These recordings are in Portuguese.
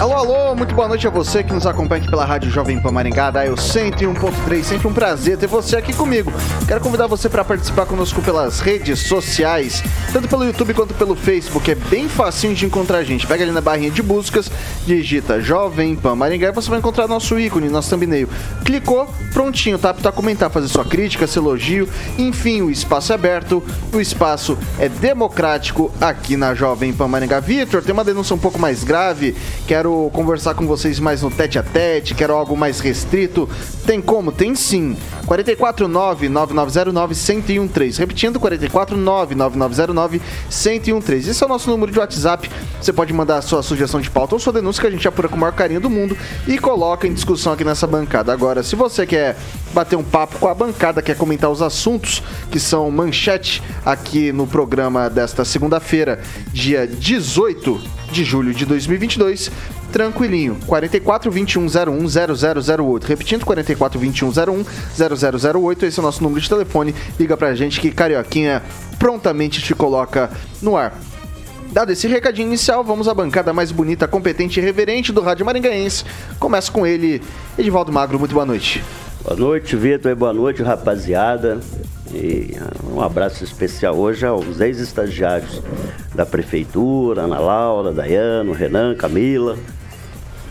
Alô, alô, muito boa noite a você que nos acompanha aqui pela Rádio Jovem Pan Maringá, da eu 101.3. Sempre um prazer ter você aqui comigo. Quero convidar você para participar conosco pelas redes sociais, tanto pelo YouTube quanto pelo Facebook. É bem facinho de encontrar a gente. Pega ali na barrinha de buscas, digita Jovem Pan Maringá e você vai encontrar nosso ícone, nosso thumbnail. Clicou, prontinho, tá apto a comentar, fazer sua crítica, seu elogio. Enfim, o espaço é aberto, o espaço é democrático aqui na Jovem Pan Maringá. Vitor, tem uma denúncia um pouco mais grave. Quero quero conversar com vocês mais no tete a tete, quero algo mais restrito. Tem como? Tem sim. 449-9909-1013. Repetindo, 449-9909-1013. Esse é o nosso número de WhatsApp. Você pode mandar a sua sugestão de pauta ou sua denúncia que a gente apura com o maior carinho do mundo e coloca em discussão aqui nessa bancada. Agora, se você quer bater um papo com a bancada, quer comentar os assuntos que são manchete aqui no programa desta segunda-feira, dia 18 de julho de 2022, tranquilinho. 44 21 01 0008. Repetindo, 44 21 01 0008. Esse é o nosso número de telefone. Liga pra gente que Carioquinha prontamente te coloca no ar. Dado esse recadinho inicial, vamos à bancada mais bonita, competente e reverente do Rádio Maringaense. Começa com ele, Edivaldo Magro. Muito boa noite. Boa noite, Vitor. Boa noite, rapaziada. E um abraço especial hoje aos ex-estagiários da Prefeitura, Ana Laura, Dayano, Renan, Camila,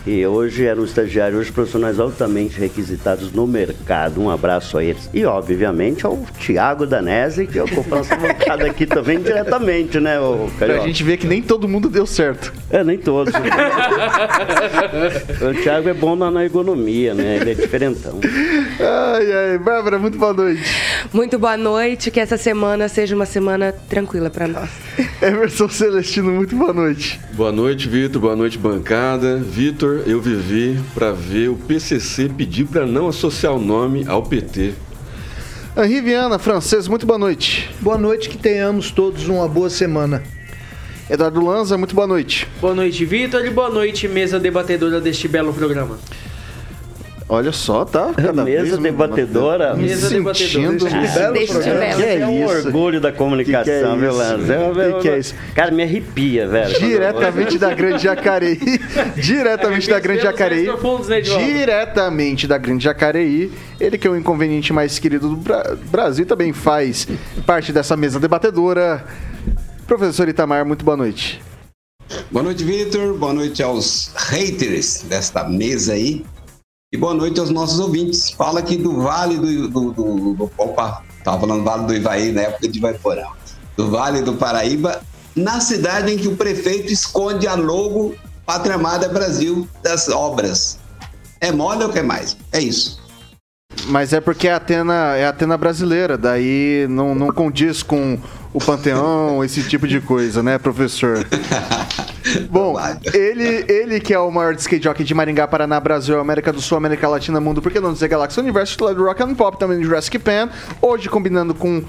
e hoje eram estagiários, hoje profissionais altamente requisitados no mercado. Um abraço a eles. E, obviamente, ao Tiago Danese, que ocupou essa bancada aqui também diretamente, né, o Pra gente ver que nem todo mundo deu certo. É, nem todos. o Tiago é bom na, na economia, né? Ele é diferentão. Ai, ai. Bárbara, muito boa noite. Muito boa noite. Que essa semana seja uma semana tranquila para nós. Emerson Celestino, muito boa noite. Boa noite, Vitor. Boa noite, bancada. Vitor, eu vivi para ver o PCC pedir para não associar o nome ao PT. Henri Viana, francês, muito boa noite. Boa noite, que tenhamos todos uma boa semana. Eduardo Lanza, muito boa noite. Boa noite, Vitor, e boa noite, mesa debatedora deste belo programa. Olha só, tá? Cada mesa debatedora. Mesa debatedora. Que é, é um isso? orgulho da comunicação, que que é viu, Lance? É, que, que é isso? Cara, me arrepia, velho. Diretamente da Grande Jacareí. Diretamente da Grande Jacareí. Diretamente da Grande Jacareí. Ele que é o inconveniente mais querido do Bra Brasil também faz parte dessa mesa debatedora. Professor Itamar, muito boa noite. Boa noite, Vitor. Boa noite aos haters desta mesa aí. E boa noite aos nossos ouvintes. Fala aqui do Vale do. do, do, do opa, estava falando Vale do Ivaí na época de Vaiporão. Do Vale do Paraíba, na cidade em que o prefeito esconde a logo Pátria Amada Brasil das obras. É mole ou quer mais? É isso. Mas é porque é a Atena, é a Atena brasileira, daí não, não condiz com o Panteão, esse tipo de coisa, né, professor? Bom, ele, ele que é o maior skate jockey de Maringá, Paraná, Brasil, América do Sul, América Latina, Mundo, por que não dizer Galáxia Universo, titular do Rock and Pop, também de Jurassic Pan, hoje combinando com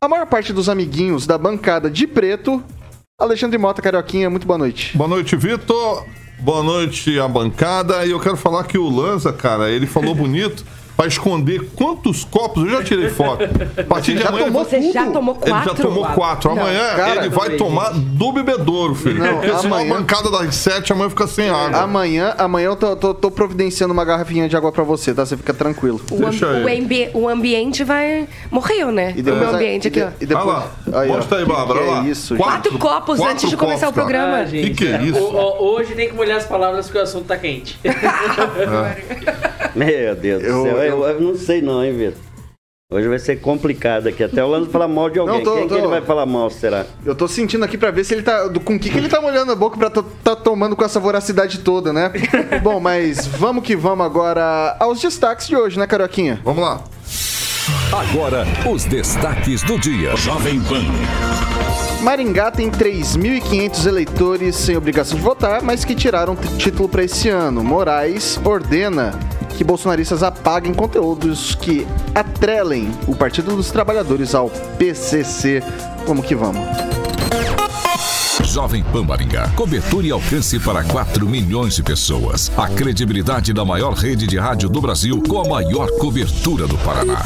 a maior parte dos amiguinhos da bancada de preto, Alexandre Mota, Carioquinha, muito boa noite. Boa noite, Vitor. Boa noite, a bancada. E eu quero falar que o Lanza, cara, ele falou bonito para esconder quantos copos. Eu já tirei foto. A partir de amanhã. Tomou você já tomou quatro? Ele já tomou quatro. Amanhã cara, ele vai tomar do bebedouro, filho. Não, Porque amanhã... senão a bancada das sete, amanhã fica sem água. Amanhã, amanhã eu tô, tô, tô providenciando uma garrafinha de água para você, tá? Você fica tranquilo. O, Deixa o, ambi o ambiente vai. Morreu, né? E depois, o meu ambiente aqui, ó. E depois... Ah lá. Aí, Mostra aí, Bárbara. Que é isso, quatro, quatro copos quatro antes de começar copos, o programa. O ah, que, que é isso? O, hoje tem que molhar as palavras porque o assunto tá quente. é. Meu Deus do céu. Eu, eu não sei não, hein, Vitor? Hoje vai ser complicado aqui. Até o Lando falar mal de alguém. Não, tô- Quem tô- que ele vai falar mal, será? Eu tô sentindo aqui pra ver se ele tá. do- Com o que, que ele tá molhando a boca pra tá tomando com essa voracidade toda, né? Bom, mas vamos que vamos agora aos destaques de hoje, né, Carioquinha? Vamos lá. Agora, os destaques do dia. Jovem Pan. Maringá tem 3.500 eleitores sem obrigação de votar, mas que tiraram título para esse ano. Moraes ordena que bolsonaristas apaguem conteúdos que atrelem o Partido dos Trabalhadores ao PCC. Vamos que vamos. Jovem Pan Maringá. Cobertura e alcance para 4 milhões de pessoas. A credibilidade da maior rede de rádio do Brasil com a maior cobertura do Paraná.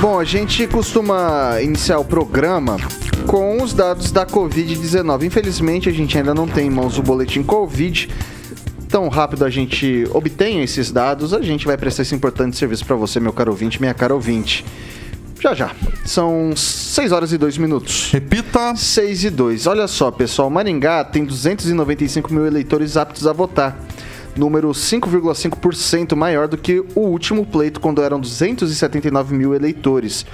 Bom, a gente costuma iniciar o programa com os dados da Covid-19. Infelizmente, a gente ainda não tem em mãos o boletim Covid. Tão rápido a gente obtenha esses dados, a gente vai prestar esse importante serviço para você, meu caro ouvinte, minha cara ouvinte. Já já. São 6 horas e 2 minutos. Repita. 6 e 2. Olha só, pessoal. Maringá tem 295 mil eleitores aptos a votar. Número 5,5% maior do que o último pleito, quando eram 279 mil eleitores.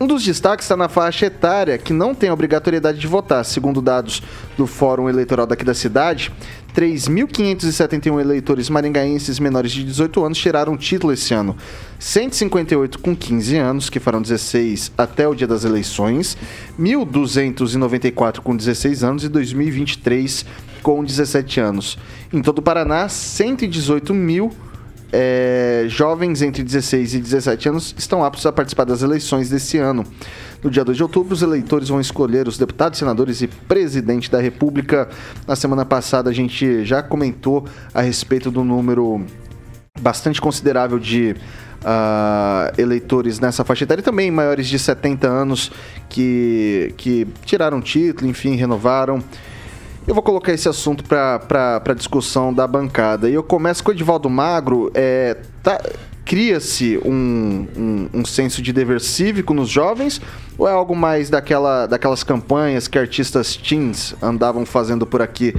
Um dos destaques está na faixa etária, que não tem obrigatoriedade de votar. Segundo dados do Fórum Eleitoral daqui da cidade, 3.571 eleitores maringaenses menores de 18 anos tiraram título esse ano. 158 com 15 anos, que farão 16 até o dia das eleições, 1.294 com 16 anos e 2023 com 17 anos. Em todo o Paraná, 118 mil é, jovens entre 16 e 17 anos estão aptos a participar das eleições desse ano. No dia 2 de outubro, os eleitores vão escolher os deputados, senadores e presidente da República. Na semana passada, a gente já comentou a respeito do número bastante considerável de ah, eleitores nessa faixa etária e também maiores de 70 anos que, que tiraram título, enfim, renovaram. Eu vou colocar esse assunto para discussão da bancada. E eu começo com o Edivaldo Magro. É, tá- Cria-se um, um, um senso de dever cívico nos jovens ou é algo mais daquela, daquelas campanhas que artistas teens andavam fazendo por aqui?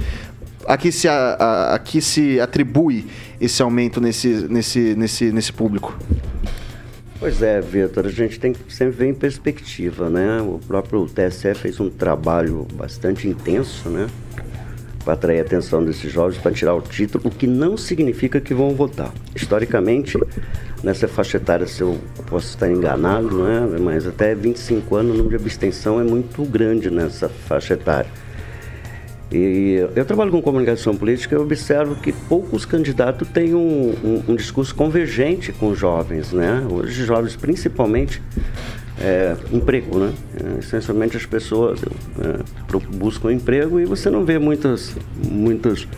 Aqui se, a, a- aqui se atribui esse aumento nesse, nesse, nesse, nesse público? Pois é, Vitor, a gente tem que sempre ver em perspectiva, né? O próprio TSE fez um trabalho bastante intenso, né? Para atrair a atenção desses jovens, para tirar o título, o que não significa que vão votar. Historicamente, nessa faixa etária, se eu posso estar enganado, né? Mas até 25 anos o número de abstenção é muito grande nessa faixa etária. E eu trabalho com comunicação política e observo que poucos candidatos têm um, um- um discurso convergente com os jovens, né? Hoje, os jovens, principalmente, é, emprego, né? É, essencialmente, as pessoas é, buscam emprego e você não vê muitas, muitas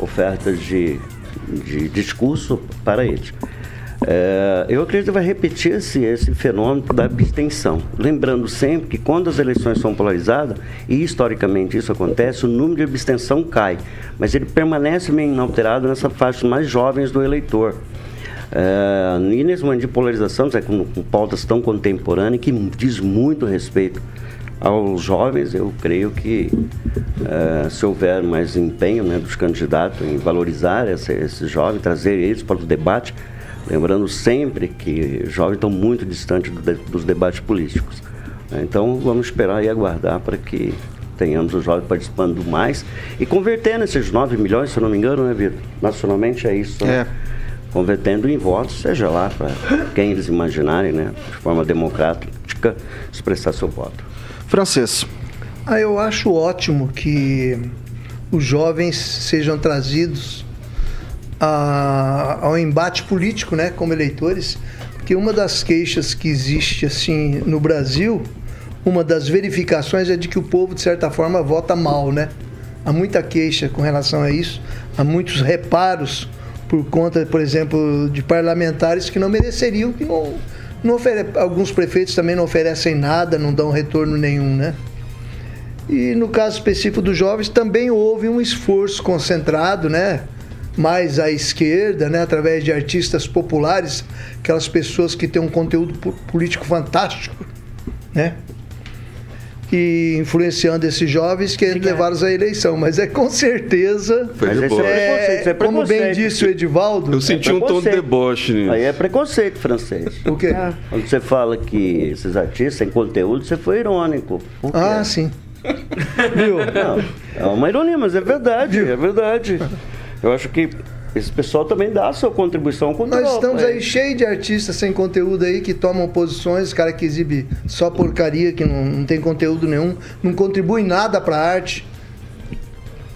ofertas de, de discurso para eles. É, eu acredito que vai repetir esse, esse fenômeno da abstenção. Lembrando sempre que quando as eleições são polarizadas, e historicamente isso acontece, o número de abstenção cai, mas ele permanece meio inalterado nessa faixa mais jovens do eleitor. É, e nesse momento de polarização, é, com, com pautas tão contemporâneas, que diz muito respeito aos jovens, eu creio que eh, se houver mais empenho né, dos candidatos em valorizar esse- esses jovens, trazer eles para o debate, lembrando sempre que jovens estão muito distantes do de- dos debates políticos. né. Então vamos esperar e aguardar para que tenhamos os jovens participando mais e convertendo esses 9 milhões, se eu não me engano, né, Vitor? Nacionalmente é isso. né? Convertendo em votos, seja lá para quem eles imaginarem, né, de forma democrática, expressar seu voto. Francês. Ah, eu acho ótimo que os jovens sejam trazidos a- ao embate político, né, como eleitores, porque uma das queixas que existe assim no Brasil, uma das verificações é de que o povo de certa forma vota mal, né? Há muita queixa com relação a isso, há muitos reparos por conta, por exemplo, de parlamentares que não mereceriam, que não, não ofere... alguns prefeitos também não oferecem nada, não dão retorno nenhum, né? E no caso específico dos jovens, também houve um esforço concentrado, né? Mais à esquerda, né? Através de artistas populares, aquelas pessoas que têm um conteúdo po- político fantástico, né? e influenciando esses jovens que levaram à eleição. Mas é com certeza. Foi de boa. É, é como bem disse o Edivaldo. Eu senti é um tom de deboche nisso. Aí é preconceito francês. O quê? Quando você fala que esses artistas têm conteúdo, você foi irônico. Por quê? Ah, sim. Viu? Não, é uma ironia, mas é verdade, é verdade. Eu acho que esse pessoal também dá a sua contribuição com o Nós estamos é. aí cheio de artistas sem conteúdo aí que tomam posições, cara que exibe só porcaria, que não, não tem conteúdo nenhum, não contribui nada pra arte.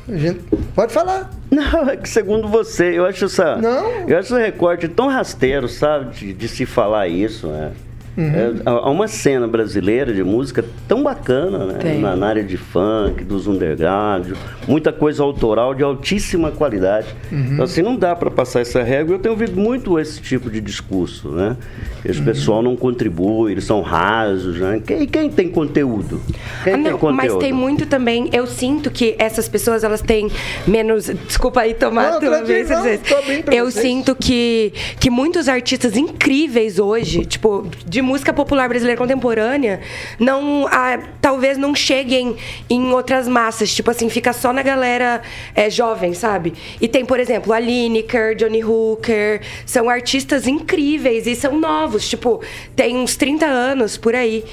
A gente, pode falar. Não, é que segundo você, eu acho essa. Não. Eu acho esse recorte tão rasteiro, sabe? De, de se falar isso, né? Uhum. É, há uma cena brasileira de música tão bacana, né? Na, na área de funk, dos underground, muita coisa autoral de altíssima qualidade. Uhum. Então, assim, não dá para passar essa régua. Eu tenho ouvido muito esse tipo de discurso, né? Que Uhum. esse pessoal não contribui, eles são rasos, né? Quem, quem tem conteúdo? Quem Ah, tem não, conteúdo? mas tem muito também. Eu sinto que essas pessoas elas têm menos. Desculpa aí tomar Não, tua vez. Eu vocês. sinto que, que muitos artistas incríveis hoje, tipo, de música popular brasileira contemporânea, não. ah, talvez não cheguem em outras massas. Tipo assim, fica só na galera é, jovem, sabe? E tem, por exemplo, a Lineker, Johnny Hooker. São artistas incríveis e são novos. Tipo, tem uns 30 anos por aí.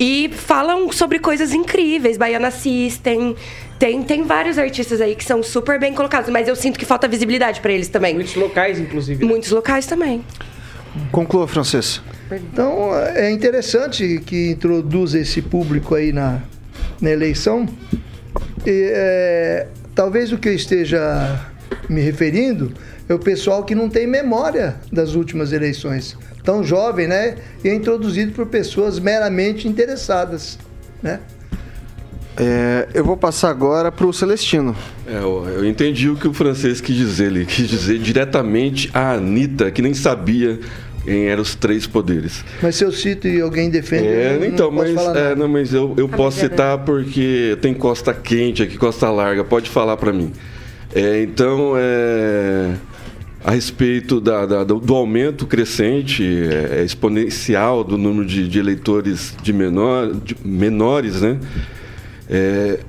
E falam sobre coisas incríveis. Baiana System. Tem, tem vários artistas aí que são super bem colocados, mas eu sinto que falta visibilidade pra eles também. Muitos locais, inclusive. Muitos locais também. Conclua, Francês. Então é interessante que introduz esse público aí na, na eleição. E, é, talvez o que eu esteja me referindo é o pessoal que não tem memória das últimas eleições. Tão jovem, né? E é introduzido por pessoas meramente interessadas, né? É, eu vou passar agora pro Celestino. É, eu, eu entendi o que o francês quis dizer. Ele quis dizer diretamente a Anitta, que nem sabia quem eram os três poderes. Mas se eu cito e alguém defende, É, eu não então, posso mas, falar é, não, mas eu, eu posso Amiga citar porque tem costa quente aqui, costa larga, pode falar para mim. É, então, é, a respeito da- da- do, do aumento crescente, é, é exponencial do número de, de eleitores de, menor, de menores, né? É,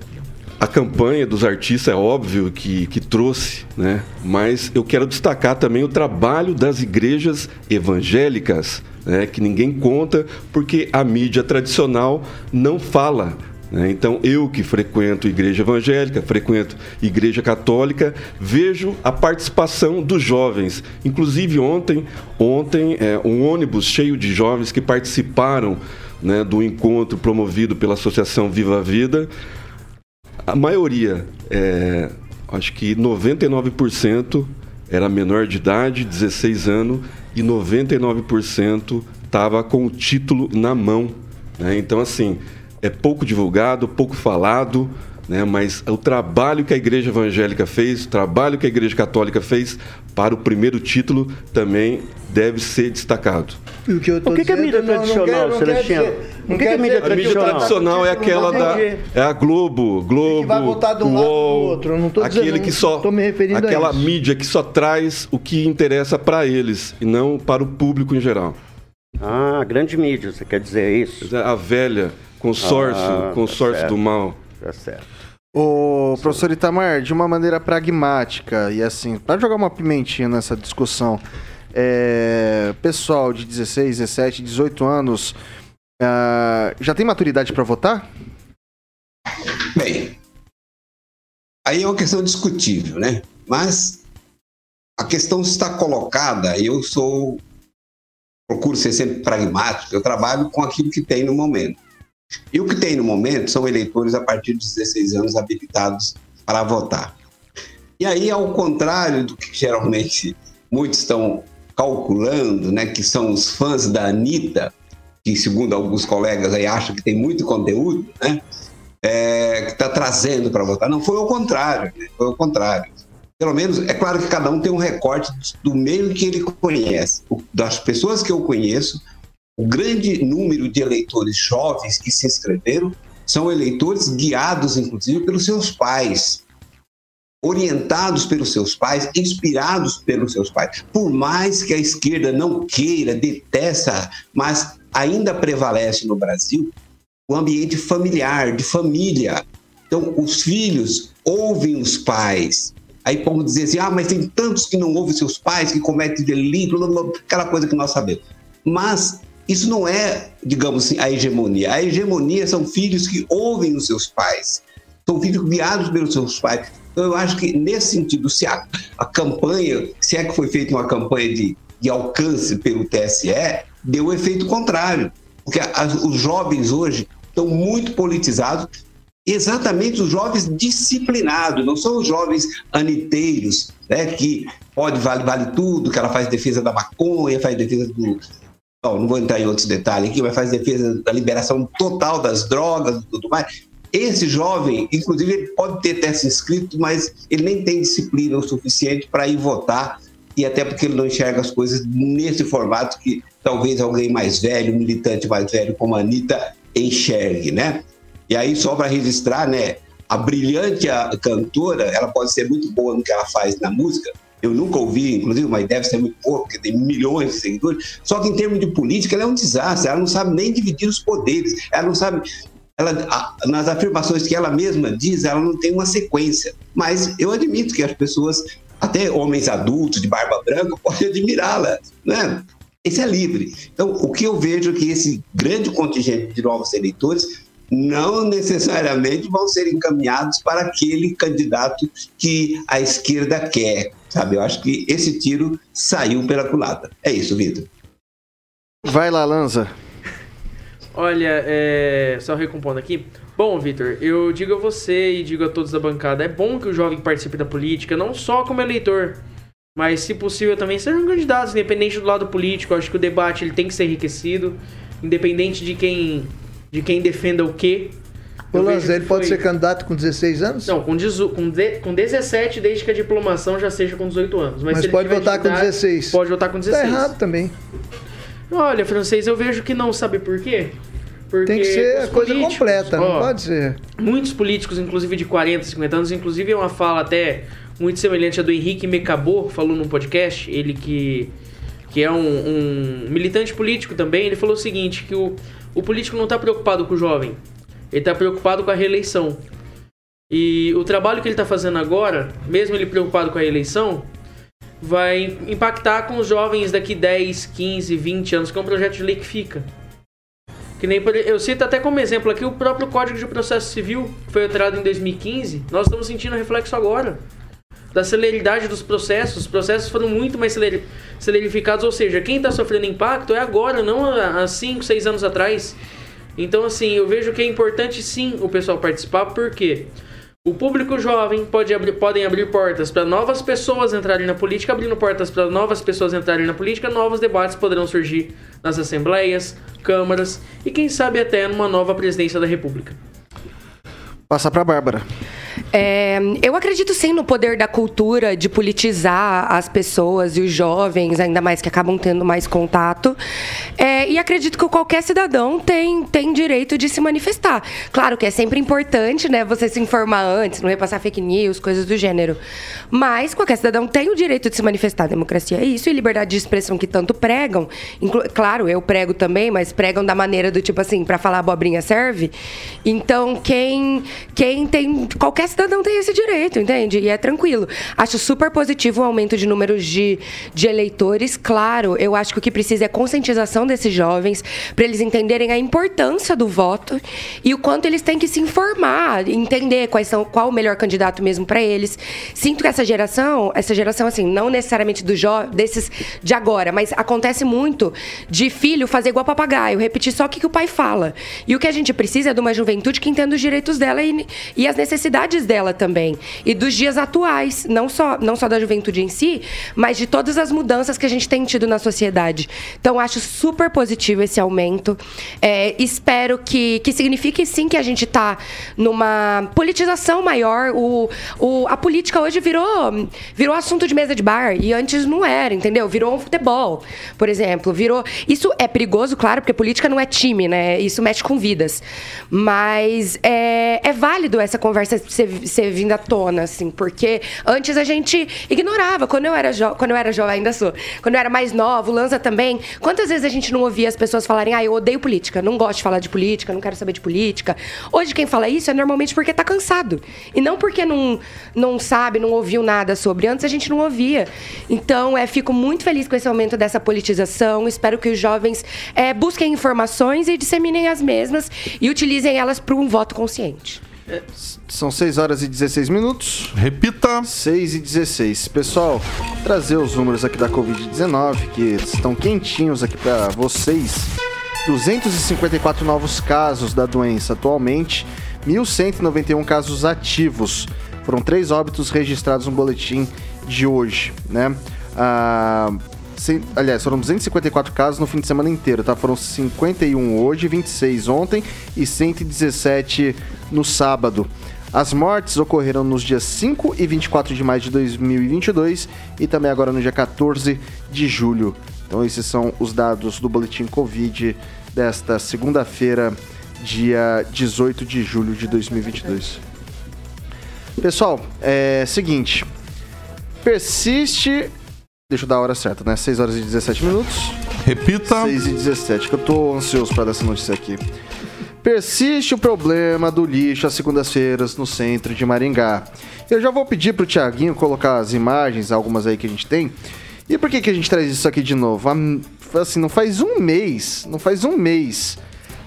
a campanha dos artistas é óbvio que, que trouxe, né? mas eu quero destacar também o trabalho das igrejas evangélicas, né? que ninguém conta porque a mídia tradicional não fala. né? Então, eu que frequento igreja evangélica, frequento igreja católica, vejo a participação dos jovens. Inclusive, ontem, ontem é, um ônibus cheio de jovens que participaram né, do encontro promovido pela Associação Viva a Vida. A maioria, é, acho que 99% era menor de idade, 16 anos, e 99% estava com o título na mão. né? Então, assim, é pouco divulgado, pouco falado, né? mas o trabalho que a Igreja Evangélica fez, o trabalho que a Igreja Católica fez para o primeiro título também deve ser destacado. O que, eu tô O que que é dizendo, mídia tradicional, Celestino? O que que é mídia dizer A mídia Tradicional. tradicional é aquela da. É a Globo, Globo. vai votar de um lado UOL, outro, não tô aquele dizendo, que só. tô me referindo a aquela isso. mídia que só traz o que interessa para eles e não para o público em geral. Ah, grande mídia, você quer dizer isso? A velha consórcio, Ah, tá consórcio do mal. Tá certo. Ô, professor Itamar, de uma maneira pragmática e assim, para jogar uma pimentinha nessa discussão, é, pessoal de 16, 17, 18 anos ah, já tem maturidade para votar? Bem, aí é uma questão discutível, né? Mas a questão está colocada, eu sou. procuro ser sempre pragmático, eu trabalho com aquilo que tem no momento. E o que tem no momento são eleitores a partir dos 16 anos habilitados para votar. E aí, ao contrário do que geralmente muitos estão calculando, né, que são os fãs da Anitta, que segundo alguns colegas aí acham que tem muito conteúdo, né? é, que está trazendo para votar. Não, foi ao contrário. Né? Foi ao contrário. Pelo menos, é claro que cada um tem um recorte do meio que ele conhece. O- Das pessoas que eu conheço, o grande número de eleitores jovens que se inscreveram são eleitores guiados, inclusive, pelos seus pais. Orientados pelos seus pais, inspirados pelos seus pais. Por mais que a esquerda não queira, detesta, mas ainda prevalece no Brasil o ambiente familiar, de família. Então, os filhos ouvem os pais. Aí podemos dizer assim, ah, mas tem tantos que não ouvem seus pais, que cometem delito, aquela coisa que nós sabemos. Mas isso não é, digamos assim, a hegemonia. A hegemonia são filhos que ouvem os seus pais. São filhos guiados pelos seus pais. Então, eu acho que, nesse sentido, se a, a campanha, se é que foi feita uma campanha de, de alcance pelo TSE, deu o efeito contrário. Porque os jovens hoje estão muito politizados, exatamente os jovens disciplinados, não são os jovens aniteiros, né, que pode vale, vale tudo, que ela faz defesa da maconha, faz defesa do. Bom, não vou entrar em outros detalhes aqui, mas faz defesa da liberação total das drogas e tudo mais. Esse jovem, inclusive, ele pode ter até se inscrito, mas ele nem tem disciplina o suficiente para ir votar, e até porque ele não enxerga as coisas nesse formato que talvez alguém mais velho, um militante mais velho como a Anitta, enxergue, né? E aí, só para registrar, né? A brilhante cantora, ela pode ser muito boa no que ela faz na música. Eu nunca ouvi, inclusive, mas deve ser muito boa, porque tem milhões de seguidores. Só que em termos de política, ela é um desastre. Ela não sabe nem dividir os poderes. Ela não sabe ela, nas afirmações que ela mesma diz, ela não tem uma sequência. Mas eu admito que as pessoas, até homens adultos de barba branca, podem admirá-la, né? Esse é livre. Então, o que eu vejo é que esse grande contingente de novos eleitores não necessariamente vão ser encaminhados para aquele candidato que a esquerda quer, sabe? Eu acho que esse tiro saiu pela culata. É isso, Vitor. Vai lá, Lanza. Olha, é... só recompondo aqui. Bom, Vitor, eu digo a você e digo a todos da bancada, é bom que o jovem participe da política, não só como eleitor, mas se possível também sejam candidatos, independente do lado político. Eu acho que o debate ele tem que ser enriquecido, independente de quem de quem defenda o quê. O Lanza, ele pode ser candidato com 16 anos? Não, com, dezo... com, de... com 17, desde que a diplomação já seja com 18 anos. Mas, Mas pode votar com 16. Pode votar com 16. Tá errado também. Olha, francês, eu vejo que não, sabe por quê? Porque Tem que ser a coisa completa, não ó, pode ser. Muitos políticos, inclusive de 40, 50 anos, inclusive é uma fala até muito semelhante à do Henrique Mecabô, falou num podcast, ele que, que é um, um militante político também, ele falou o seguinte, que o, o político não está preocupado com o jovem, ele está preocupado com a reeleição. E o trabalho que ele está fazendo agora, mesmo ele preocupado com a eleição, vai impactar com os jovens daqui 10, 15, 20 anos, que é um projeto de lei que fica. Que nem eu cito até como exemplo aqui o próprio Código de Processo Civil, que foi alterado em 2015. Nós estamos sentindo reflexo agora da celeridade dos processos. Os processos foram muito mais celer, celerificados, ou seja, quem está sofrendo impacto é agora, não há 5, 6 anos atrás. Então, assim, eu vejo que é importante sim o pessoal participar, porque o público jovem pode abrir, podem abrir portas para novas pessoas entrarem na política, abrindo portas para novas pessoas entrarem na política, novos debates poderão surgir nas assembleias, câmaras e quem sabe até numa nova presidência da República. Passar para Bárbara. É, eu acredito sim no poder da cultura de politizar as pessoas e os jovens, ainda mais que acabam tendo mais contato. É, e acredito que qualquer cidadão tem, tem direito de se manifestar. Claro que é sempre importante, né, você se informar antes, não repassar fake news, coisas do gênero. Mas qualquer cidadão tem o direito de se manifestar. Democracia é isso, e liberdade de expressão que tanto pregam. Inclu claro, eu prego também, mas pregam da maneira do tipo assim, para falar abobrinha serve. Então, quem, quem tem. Qualquer cidadão tem esse direito, entende? E é tranquilo. Acho super positivo o aumento de números de, de eleitores. Claro, eu acho que o que precisa é conscientização desses jovens, para eles entenderem a importância do voto e o quanto eles têm que se informar, entender quais são, qual o melhor candidato mesmo para eles. Sinto que essa geração, essa geração, assim, não necessariamente do desses de agora, mas acontece muito de filho fazer igual papagaio, repetir só o que, que o pai fala. E o que a gente precisa é de uma juventude que entenda os direitos dela e, e as necessidades dela também. E dos dias atuais, não só, não só da juventude em si, mas de todas as mudanças que a gente tem tido na sociedade. Então, acho super positivo esse aumento. É, espero que, que signifique sim que a gente está numa politização maior. O, o, a política hoje virou, virou assunto de mesa de bar e antes não era, entendeu? Virou um futebol, por exemplo. Virou. Isso é perigoso, claro, porque política não é time, né? Isso mexe com vidas. Mas é, é válido essa conversa ser ser vindo à tona, assim, porque antes a gente ignorava. Quando eu era, jo quando eu era jovem, ainda sou, quando eu era mais nova, o Lanza também, quantas vezes a gente não ouvia as pessoas falarem, ah, eu odeio política, não gosto de falar de política, não quero saber de política. Hoje quem fala isso é normalmente porque tá cansado. E não porque não, não sabe, não ouviu nada sobre. Antes a gente não ouvia. Então, é, fico muito feliz com esse aumento dessa politização. Espero que os jovens é, busquem informações e disseminem as mesmas e utilizem elas para um voto consciente. São 6 horas e 16 minutos. Repita. 6 e 16. Pessoal, trazer os números aqui da Covid-19 que estão quentinhos aqui para vocês. 254 novos casos da doença atualmente, 1.191 casos ativos. Foram três óbitos registrados no boletim de hoje, né? Ah, aliás, foram 254 casos no fim de semana inteiro, tá? Foram 51 hoje, 26 ontem e 117 no sábado. As mortes ocorreram nos dias 5 e 24 de maio de 2022 e também agora no dia 14 de julho. Então esses são os dados do boletim Covid desta segunda-feira, dia 18 de julho de 2022. Pessoal, é seguinte. Persiste. Deixa eu dar a hora certa, né? 6 horas e 17 minutos. Repita. 6 e 17, que eu tô ansioso para dar essa notícia aqui. Persiste o problema do lixo às segundas-feiras no centro de Maringá. Eu já vou pedir pro Tiaguinho colocar as imagens, algumas aí que a gente tem. E por que, que a gente traz isso aqui de novo? Assim, não faz um mês, não faz um mês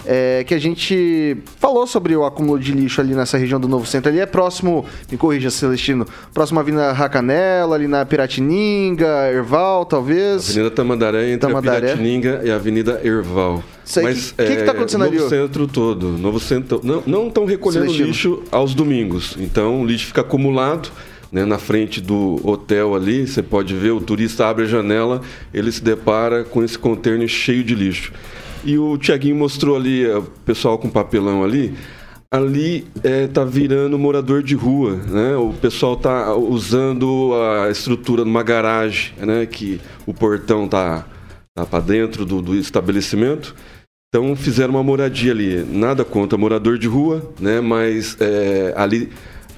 é, que a gente falou sobre o acúmulo de lixo ali nessa região do Novo Centro. Ali é próximo, me corrija, Celestino, próximo à Avenida Racanela, ali na Piratininga, Erval, talvez. Avenida Tamandaré entre Tamandaré. a Piratininga e a Avenida Erval. Isso aí, Mas que- que que tá acontecendo novo ali, ô? centro todo. Novo centro. Não, não estão recolhendo Celestino. lixo aos domingos. Então o lixo fica acumulado. Né, na frente do hotel ali, você pode ver, o turista abre a janela, ele se depara com esse container cheio de lixo. E o Tiaguinho mostrou ali, eh, o pessoal com papelão ali, ali eh, tá virando morador de rua, né? O pessoal tá usando a estrutura de uma garagem, né? Que o portão tá, tá para dentro do, do estabelecimento. Então fizeram uma moradia ali. Nada contra morador de rua, né? Mas eh, ali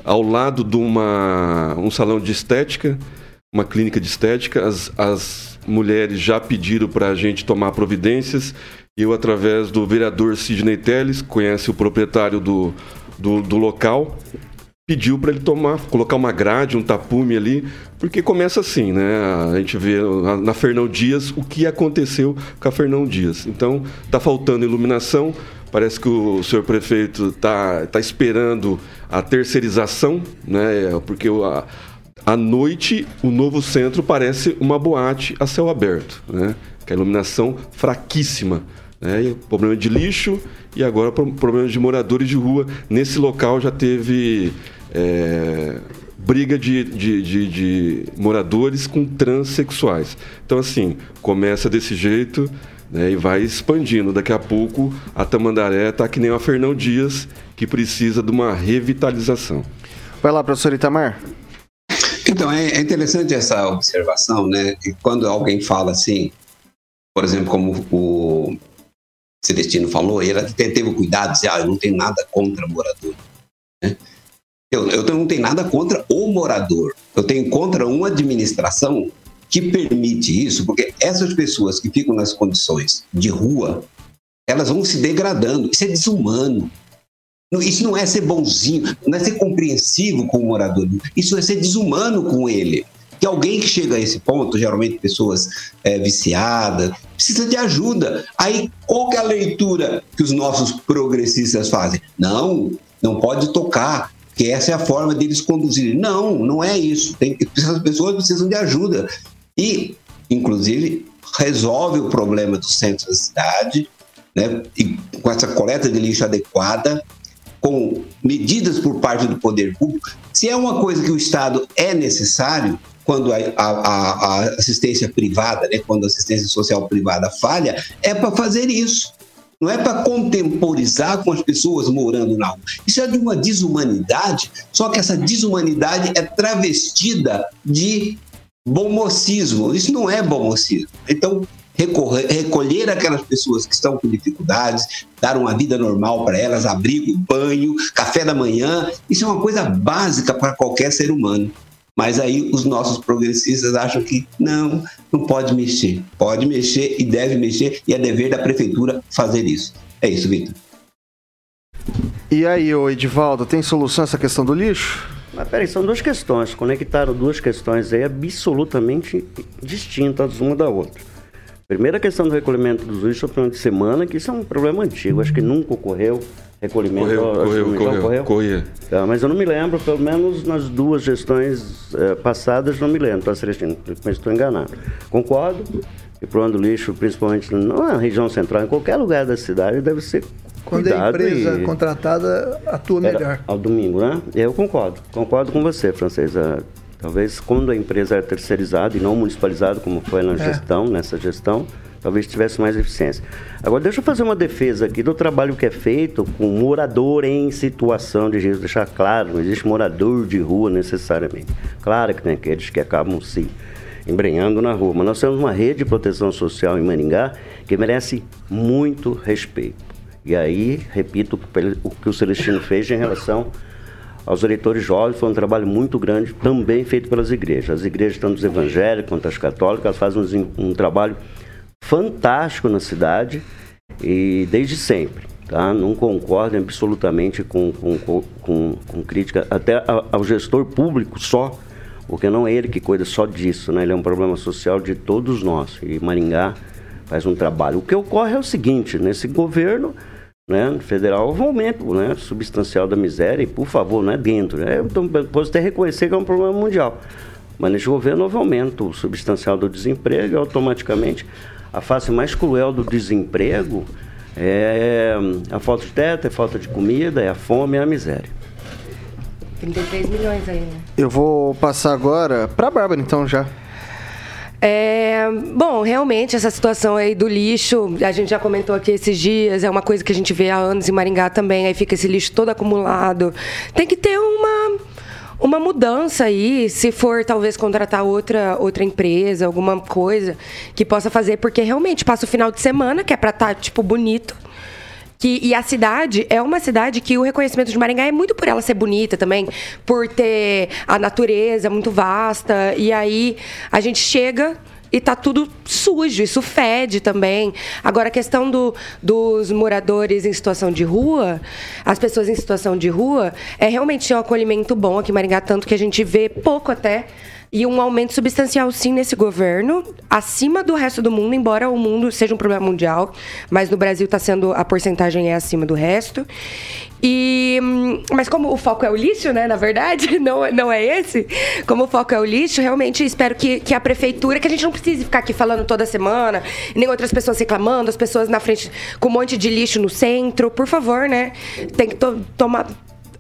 ao lado de uma, um salão de estética, uma clínica de estética, as, as mulheres já pediram para a gente tomar providências. Eu, através do vereador Sidney Teles, conhece o proprietário do, do, do local, pediu para ele tomar, colocar uma grade, um tapume ali, porque começa assim, né? A gente vê na, Fernão Dias o que aconteceu com a Fernão Dias. Então, tá faltando iluminação. Parece que o senhor prefeito tá, tá esperando a terceirização, né? Porque o- a, à noite o novo centro parece uma boate a céu aberto, né? Que a iluminação fraquíssima. Né? Problema de lixo e agora pro- problema de moradores de rua. Nesse local já teve é, briga de, de, de- de moradores com transexuais. Então, assim, começa desse jeito né, e vai expandindo. Daqui a pouco a Tamandaré está que nem a Fernão Dias, que precisa de uma revitalização. Vai lá, professor Itamar. Então, é, é interessante essa observação, né? Que quando alguém fala assim, por exemplo, como o Celestino falou, ele até teve cuidado de dizer, ah, eu não tenho nada contra morador. né? Eu, eu não tenho nada contra o morador. Eu tenho contra uma administração que permite isso, porque essas pessoas que ficam nas condições de rua, elas vão se degradando. Isso é desumano. Isso não é ser bonzinho, não é ser compreensivo com o morador, isso é ser desumano com ele. Que alguém que chega a esse ponto, geralmente pessoas é, viciadas, precisa de ajuda. Aí, qual que é a leitura que os nossos progressistas fazem? Não, não pode tocar, que essa é a forma deles conduzirem. Não, não é isso. Tem, essas pessoas precisam de ajuda. E, inclusive, resolve o problema do centro da cidade, né, e com essa coleta de lixo adequada, com medidas por parte do poder público, se é uma coisa que o Estado é necessário, quando a, a- a- assistência privada, né, quando a assistência social privada falha, é para fazer isso. Não é para contemporizar com as pessoas morando na rua. Isso é de uma desumanidade, só que essa desumanidade é travestida de bom mocismo. Isso não é bom mocismo. Então, recorrer, recolher aquelas pessoas que estão com dificuldades, dar uma vida normal para elas, abrigo, banho, café da manhã. Isso é uma coisa básica para qualquer ser humano. Mas aí os nossos progressistas acham que não, não pode mexer. Pode mexer e deve mexer, e é dever da prefeitura fazer isso. É isso, Vitor. E aí, ô Edivaldo, tem solução essa questão do lixo? Mas peraí, são duas questões. Conectaram duas questões aí absolutamente distintas uma da outra. Primeira questão do recolhimento dos lixos é o problema de semana, que isso é um problema antigo, acho que nunca ocorreu recolhimento. Correu, acho correu, ocorreu. correu. Tá, mas eu não me lembro, pelo menos nas duas gestões eh, passadas, não me lembro, tá, Celestino? Mas estou enganado. Concordo que o problema do lixo, principalmente na região central, em qualquer lugar da cidade, deve ser Quando a cuidado empresa e- contratada atua era melhor. Ao domingo, né? Eu concordo. Concordo com você, Francês. Talvez quando a empresa era terceirizada e não municipalizada, como foi na É. gestão, nessa gestão, talvez tivesse mais eficiência. Agora, deixa eu fazer uma defesa aqui do trabalho que é feito com morador em situação de risco. Deixar claro, não existe morador de rua necessariamente. Claro que tem aqueles que acabam se embrenhando na rua, mas nós temos uma rede de proteção social em Maringá que merece muito respeito. E aí, repito o que o Celestino fez em relação aos eleitores jovens, foi um trabalho muito grande, também feito pelas igrejas. As igrejas, tanto as evangélicas quanto as católicas, fazem um, um trabalho fantástico na cidade e desde sempre. Tá? Não concordo absolutamente com, com, com, com- crítica até ao gestor público só, porque não é ele que cuida só disso, né? ele é um problema social de todos nós. E Maringá faz um trabalho. O que ocorre é o seguinte, nesse governo né, federal houve um aumento né, substancial da miséria, e por favor, não é dentro. Né? Então, posso até reconhecer que é um problema mundial. Mas nesse governo houve aumento substancial do desemprego e automaticamente a face mais cruel do desemprego é a falta de teto, é a falta de comida, é a fome e a miséria. 33 milhões aí, né? Eu vou passar agora pra Bárbara, então, já. É, bom, realmente essa situação aí do lixo, a gente já comentou aqui esses dias, é uma coisa que a gente vê há anos em Maringá também, aí fica esse lixo todo acumulado. Tem que ter uma uma mudança aí, se for talvez contratar outra outra empresa, alguma coisa que possa fazer, porque realmente passa o final de semana, que é pra estar tipo bonito. Que, e a cidade é uma cidade que o reconhecimento de Maringá é muito por ela ser bonita também, por ter a natureza muito vasta. E aí a gente chega e tá tudo sujo, isso fede também. Agora, a questão do, dos moradores em situação de rua, as pessoas em situação de rua, é realmente um acolhimento bom aqui em Maringá, tanto que a gente vê pouco até. E um aumento substancial, sim, nesse governo, acima do resto do mundo, embora o mundo seja um problema mundial, mas no Brasil está sendo a porcentagem é acima do resto. E, mas como o foco é o lixo, né? Na verdade, não, não é esse. Como o foco é o lixo, realmente espero que, que a prefeitura, que a gente não precise ficar aqui falando toda semana, nem outras pessoas reclamando, as pessoas na frente com um monte de lixo no centro, por favor, né? Tem que to- tomar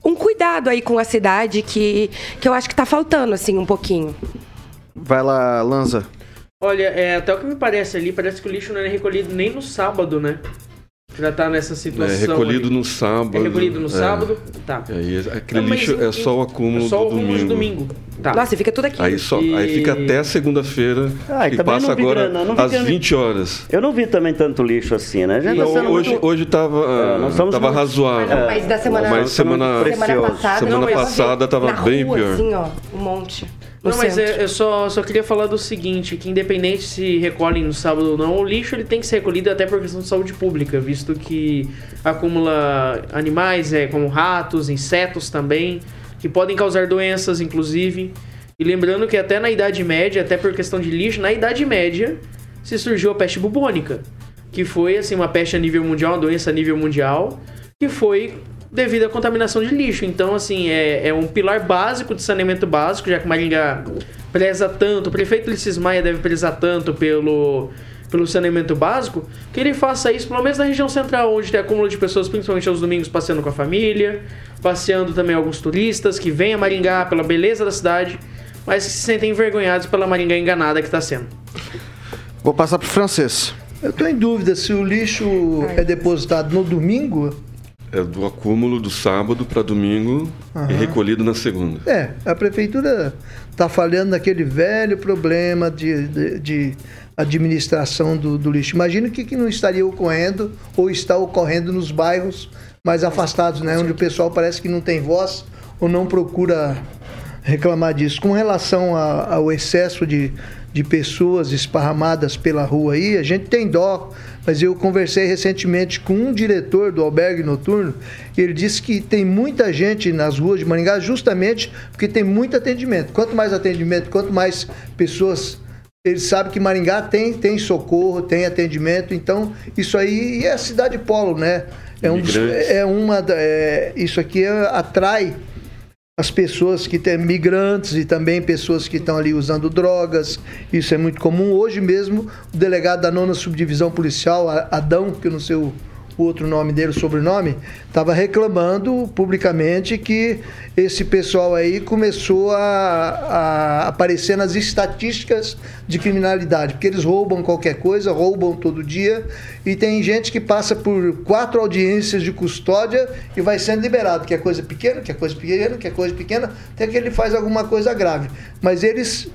um cuidado aí com a cidade que, que eu acho que tá faltando, assim, um pouquinho. Vai lá, Lanza. Olha, é, até o que me parece ali, parece que o lixo não é recolhido nem no sábado, né? Já tá nessa É situação. recolhido ali. no sábado. É recolhido no é. sábado? Tá. Aí, aquele Não, mas lixo em- é só o acúmulo Só o do domingo. domingo. Tá. Nossa, fica tudo aqui. Aí, só, E- aí fica até segunda-feira Ah, e e também passa agora grana, às grana. 20 horas. Eu não vi também tanto lixo assim, né? Já tá Não, hoje, muito- hoje tava, É, nós estamos tava muito- razoável. Ah, mas da semana, Mas semana- semana passada, semana passada tava na bem rua, pior. Assim, ó, um monte. Não, mas é- eu só, só queria falar do seguinte, que independente se recolhem no sábado ou não, o lixo ele tem que ser recolhido até por questão de saúde pública, visto que acumula animais, é, como ratos, insetos também, que podem causar doenças, inclusive. E lembrando que até na Idade Média, até por questão de lixo, na Idade Média se surgiu a peste bubônica, que foi assim uma peste a nível mundial, uma doença a nível mundial, que foi devido à contaminação de lixo. Então, assim, é, é um pilar básico de saneamento básico, já que Maringá preza tanto, o prefeito Ulisses Maia deve prezar tanto pelo, pelo saneamento básico, que ele faça isso, pelo menos na região central, onde tem acúmulo de pessoas, principalmente aos domingos, passeando com a família, passeando também alguns turistas que vêm a Maringá pela beleza da cidade, mas que se sentem envergonhados pela Maringá enganada que está sendo. Vou passar pro francês. Eu estou em dúvida se o lixo é depositado no domingo. É do acúmulo do sábado para domingo e recolhido na segunda. É, a prefeitura está falhando naquele velho problema de, de, de administração do, do lixo. Imagina o que, que não estaria ocorrendo ou está ocorrendo nos bairros mais afastados, né? Onde o pessoal parece que não tem voz ou não procura reclamar disso. Com relação a- ao excesso de, de pessoas esparramadas pela rua aí, a gente tem dó, mas eu conversei recentemente com um diretor do albergue noturno e ele disse que tem muita gente nas ruas de Maringá justamente porque tem muito atendimento. Quanto mais atendimento, quanto mais pessoas ele sabe que Maringá tem, tem socorro, tem atendimento, então isso aí é a cidade polo, né? É, um dos- é uma é, isso aqui é- atrai as pessoas que têm migrantes e também pessoas que estão ali usando drogas. Isso é muito comum. Hoje mesmo, o delegado da nona subdivisão policial, Adão, que eu não sei o, outro nome dele, o sobrenome, estava reclamando publicamente que esse pessoal aí começou a, a aparecer nas estatísticas de criminalidade, porque eles roubam qualquer coisa, roubam todo dia, e tem gente que passa por quatro audiências de custódia e vai sendo liberado, que é coisa pequena, que é coisa pequena, que é coisa pequena, até que ele faz alguma coisa grave. Mas eles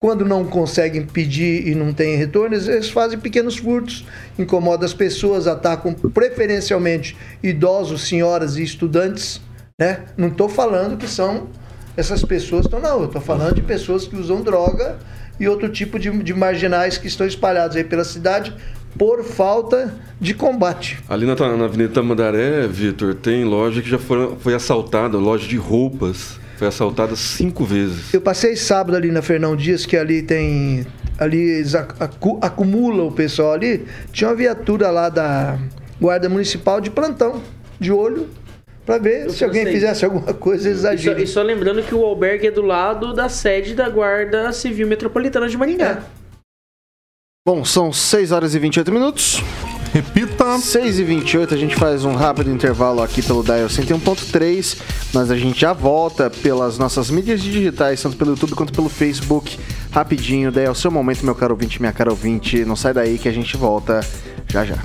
quando não conseguem pedir e não tem retorno, eles- fazem pequenos furtos, incomodam as pessoas, atacam preferencialmente idosos, senhoras e estudantes. Né? Não estou falando que são essas pessoas, estão não, eu estou falando de pessoas que usam droga e outro tipo de, de marginais que estão espalhados aí pela cidade por falta de combate. Ali na, na Avenida Tamandaré, Vitor, tem loja que já foi, foi assaltada, loja de roupas. Foi assaltada cinco vezes. Eu passei sábado ali na Fernão Dias, que ali tem. Ali eles acu- acu- acumulam o pessoal ali. Tinha uma viatura lá da Guarda Municipal de plantão, de olho, para ver Eu se alguém sei. fizesse alguma coisa, eles E e só lembrando que o albergue é do lado da sede da Guarda Civil Metropolitana de Maringá. Bom, são 6 horas e 28 minutos. Repita. 6 e 28 a gente faz um rápido intervalo aqui pelo Dial 101.3, mas a gente já volta pelas nossas mídias digitais, tanto pelo YouTube quanto pelo Facebook. Rapidinho, daí é o seu momento, meu caro ouvinte, minha cara ouvinte. Não sai daí que a gente volta já já.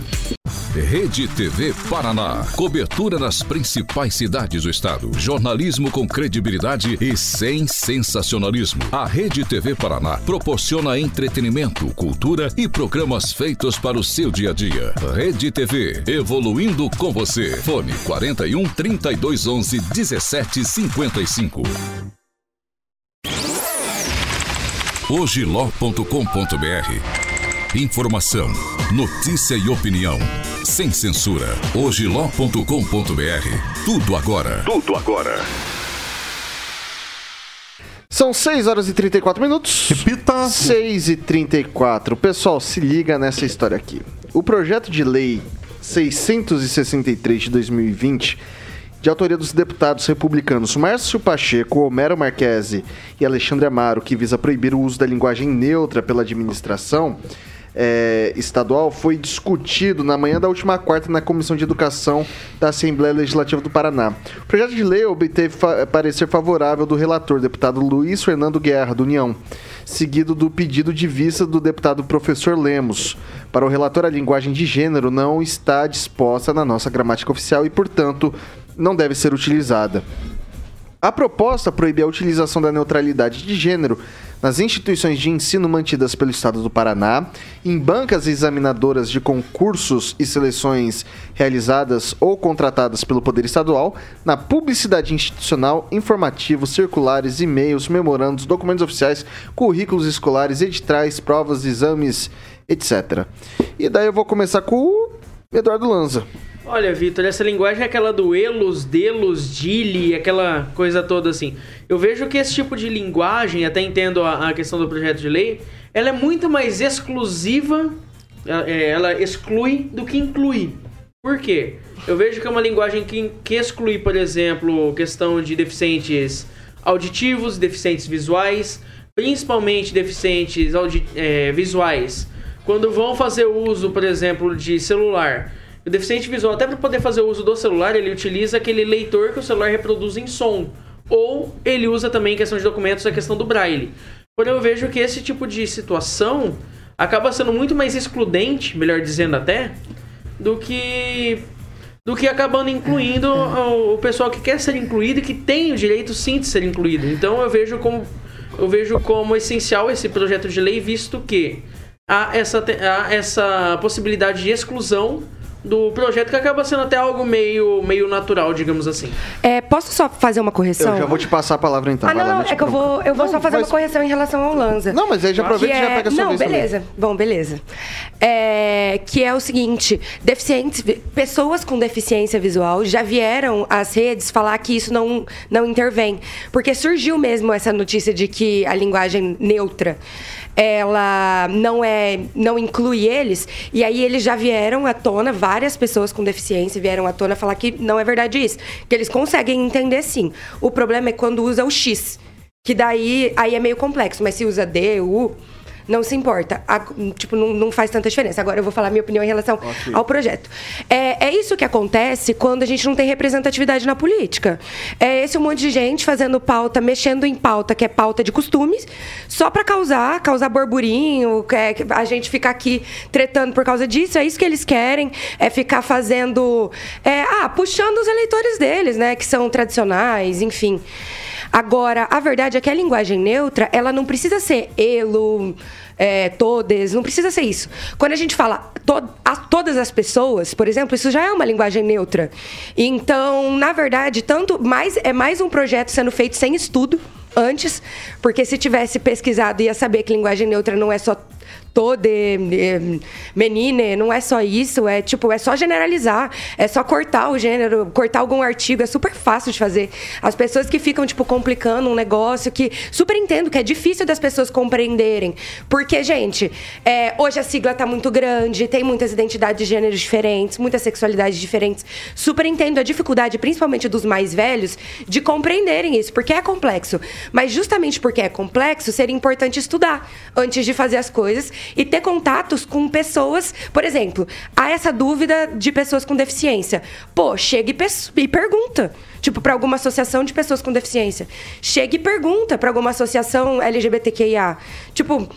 Rede TV Paraná. Cobertura nas principais cidades do estado. Jornalismo com credibilidade e sem sensacionalismo. A Rede TV Paraná proporciona entretenimento, cultura e programas feitos para o seu dia a dia. Rede TV, evoluindo com você. Fone 41 32 11 17 55. Ogiló.com.br Informação, notícia e opinião. Sem censura. Ogiló.com.br. Tudo agora. Tudo agora. São 6 horas e 34 minutos. Repita. 6 e 34. Pessoal, se liga nessa história aqui. O projeto de lei 663 de 2020, de autoria dos deputados republicanos Márcio Pacheco, Homero Marquesi e Alexandre Amaro, que visa proibir o uso da linguagem neutra pela administração eh, estadual, foi discutido na manhã da última quarta na Comissão de Educação da Assembleia Legislativa do Paraná. O projeto de lei obteve fa- parecer favorável do relator, deputado Luiz Fernando Guerra, do União, seguido do pedido de vista do deputado professor Lemos. Para o relator, a linguagem de gênero não está disposta na nossa gramática oficial e, portanto, não deve ser utilizada. A proposta proíbe a utilização da neutralidade de gênero nas instituições de ensino mantidas pelo Estado do Paraná, em bancas examinadoras de concursos e seleções realizadas ou contratadas pelo Poder Estadual, na publicidade institucional, informativos, circulares, e-mails, memorandos, documentos oficiais, currículos escolares, editais, provas, exames, etc. E daí eu vou começar com o Eduardo Lanza. Olha, Vitor, essa linguagem é aquela do elos, delos, dili, aquela coisa toda assim. Eu vejo que esse tipo de linguagem, até entendo a, a questão do projeto de lei, ela é muito mais exclusiva, ela, é, exclui do que inclui. Por quê? Eu vejo que é uma linguagem que, que exclui, por exemplo, questão de deficientes auditivos, deficientes visuais, principalmente deficientes é, visuais. Quando vão fazer uso, por exemplo, de celular, o deficiente visual, até para poder fazer o uso do celular, ele utiliza aquele leitor que o celular reproduz em som. Ou ele usa também em questão de documentos a questão do braille. Porém, eu vejo que esse tipo de situação acaba sendo muito mais excludente, melhor dizendo até, do que do que acabando incluindo o, pessoal que quer ser incluído e que tem o direito sim de ser incluído. Então eu vejo como eu vejo como essencial esse projeto de lei, visto que há essa, há essa possibilidade de exclusão do projeto que acaba sendo até algo meio, meio natural, digamos assim. É, posso só fazer uma correção? Eu já vou te passar a palavra então. Ah, não, lá, não, é que eu vou, eu vou Não, só fazer mas- uma correção em relação ao Lanza. Não, mas aí já aproveita e já é- pega a sua Não, vez também. beleza. Bom, beleza. É, que é o seguinte, deficientes, pessoas com deficiência visual já vieram às redes falar que isso não, não intervém. Porque surgiu mesmo essa notícia de que a linguagem neutra ela não é não inclui eles. E aí eles já vieram à tona várias pessoas com deficiência vieram à tona falar que não é verdade isso que eles conseguem entender sim. O problema é quando usa o x que daí aí é meio complexo mas se usa d u não se importa. A- tipo, não, não faz tanta diferença. Agora eu vou falar minha opinião em relação ao projeto. É, é isso que acontece quando a gente não tem representatividade na política. É esse um monte de gente fazendo pauta, mexendo em pauta, que é pauta de costumes, só para causar, causar burburinho, é, que a gente ficar aqui tretando por causa disso. É isso que eles querem, é ficar fazendo. é, ah, puxando os eleitores deles, né? Que são tradicionais, enfim. Agora, a verdade é que a linguagem neutra, ela não precisa ser elo, é, todes, não precisa ser isso. Quando a gente fala to- a todas as pessoas, por exemplo, isso já é uma linguagem neutra. Então, na verdade, tanto mais é mais um projeto sendo feito sem estudo antes, porque se tivesse pesquisado ia saber que linguagem neutra não é só toda menine, não é só isso, é tipo, é só generalizar, é só cortar o gênero, cortar algum artigo, é super fácil de fazer. As pessoas que ficam tipo complicando um negócio que super entendo que é difícil das pessoas compreenderem, porque gente, é, hoje a sigla tá muito grande, tem muitas identidades de gêneros diferentes, muitas sexualidades diferentes. Super entendo a dificuldade, principalmente dos mais velhos, de compreenderem isso, porque é complexo. Mas justamente porque é complexo, seria importante estudar antes de fazer as coisas e ter contatos com pessoas. Por exemplo, há essa dúvida de pessoas com deficiência. Pô, chega e, e pergunta. Tipo, para alguma associação de pessoas com deficiência. Chega e pergunta para alguma associação LGBTQIA. Tipo,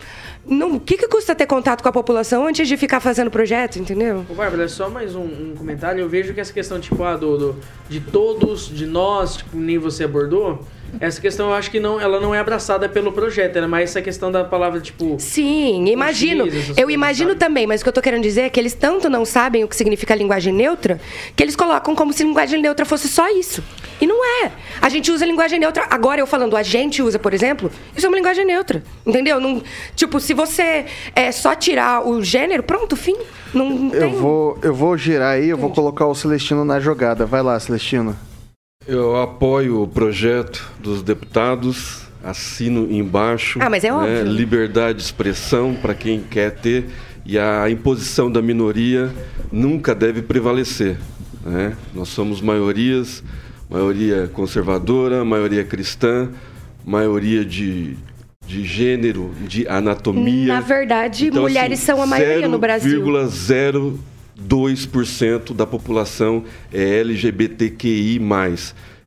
o que, que custa ter contato com a população antes de ficar fazendo projeto, entendeu? Ô, Bárbara, só mais um, um comentário. Eu vejo que essa questão, tipo, ah, do, do- de todos, de nós, tipo, nem você abordou. Essa questão eu acho que não, ela não é abraçada pelo projeto, é mais essa questão da palavra, tipo. Sim, imagino. Eu imagino sabe? também, mas o que eu tô querendo dizer é que eles tanto não sabem o que significa linguagem neutra, que eles colocam como se linguagem neutra fosse só isso. E não é. A gente usa linguagem neutra. Agora eu falando, a gente usa, por exemplo, isso é uma linguagem neutra. Entendeu? Não, tipo, se você é só tirar o gênero, pronto, fim. Não, não Eu tem. vou, eu vou girar aí, eu vou colocar o Celestino na jogada. Vai lá, Celestino. Eu apoio o projeto dos deputados, assino embaixo. Ah, mas é né, óbvio. Liberdade de expressão para quem quer ter e a imposição da minoria nunca deve prevalecer. né? Nós somos maiorias, maioria conservadora, maioria cristã, maioria de, de gênero, de anatomia. Na verdade, Então, mulheres assim, são a maioria no Brasil. 0,02% da população é LGBTQI+.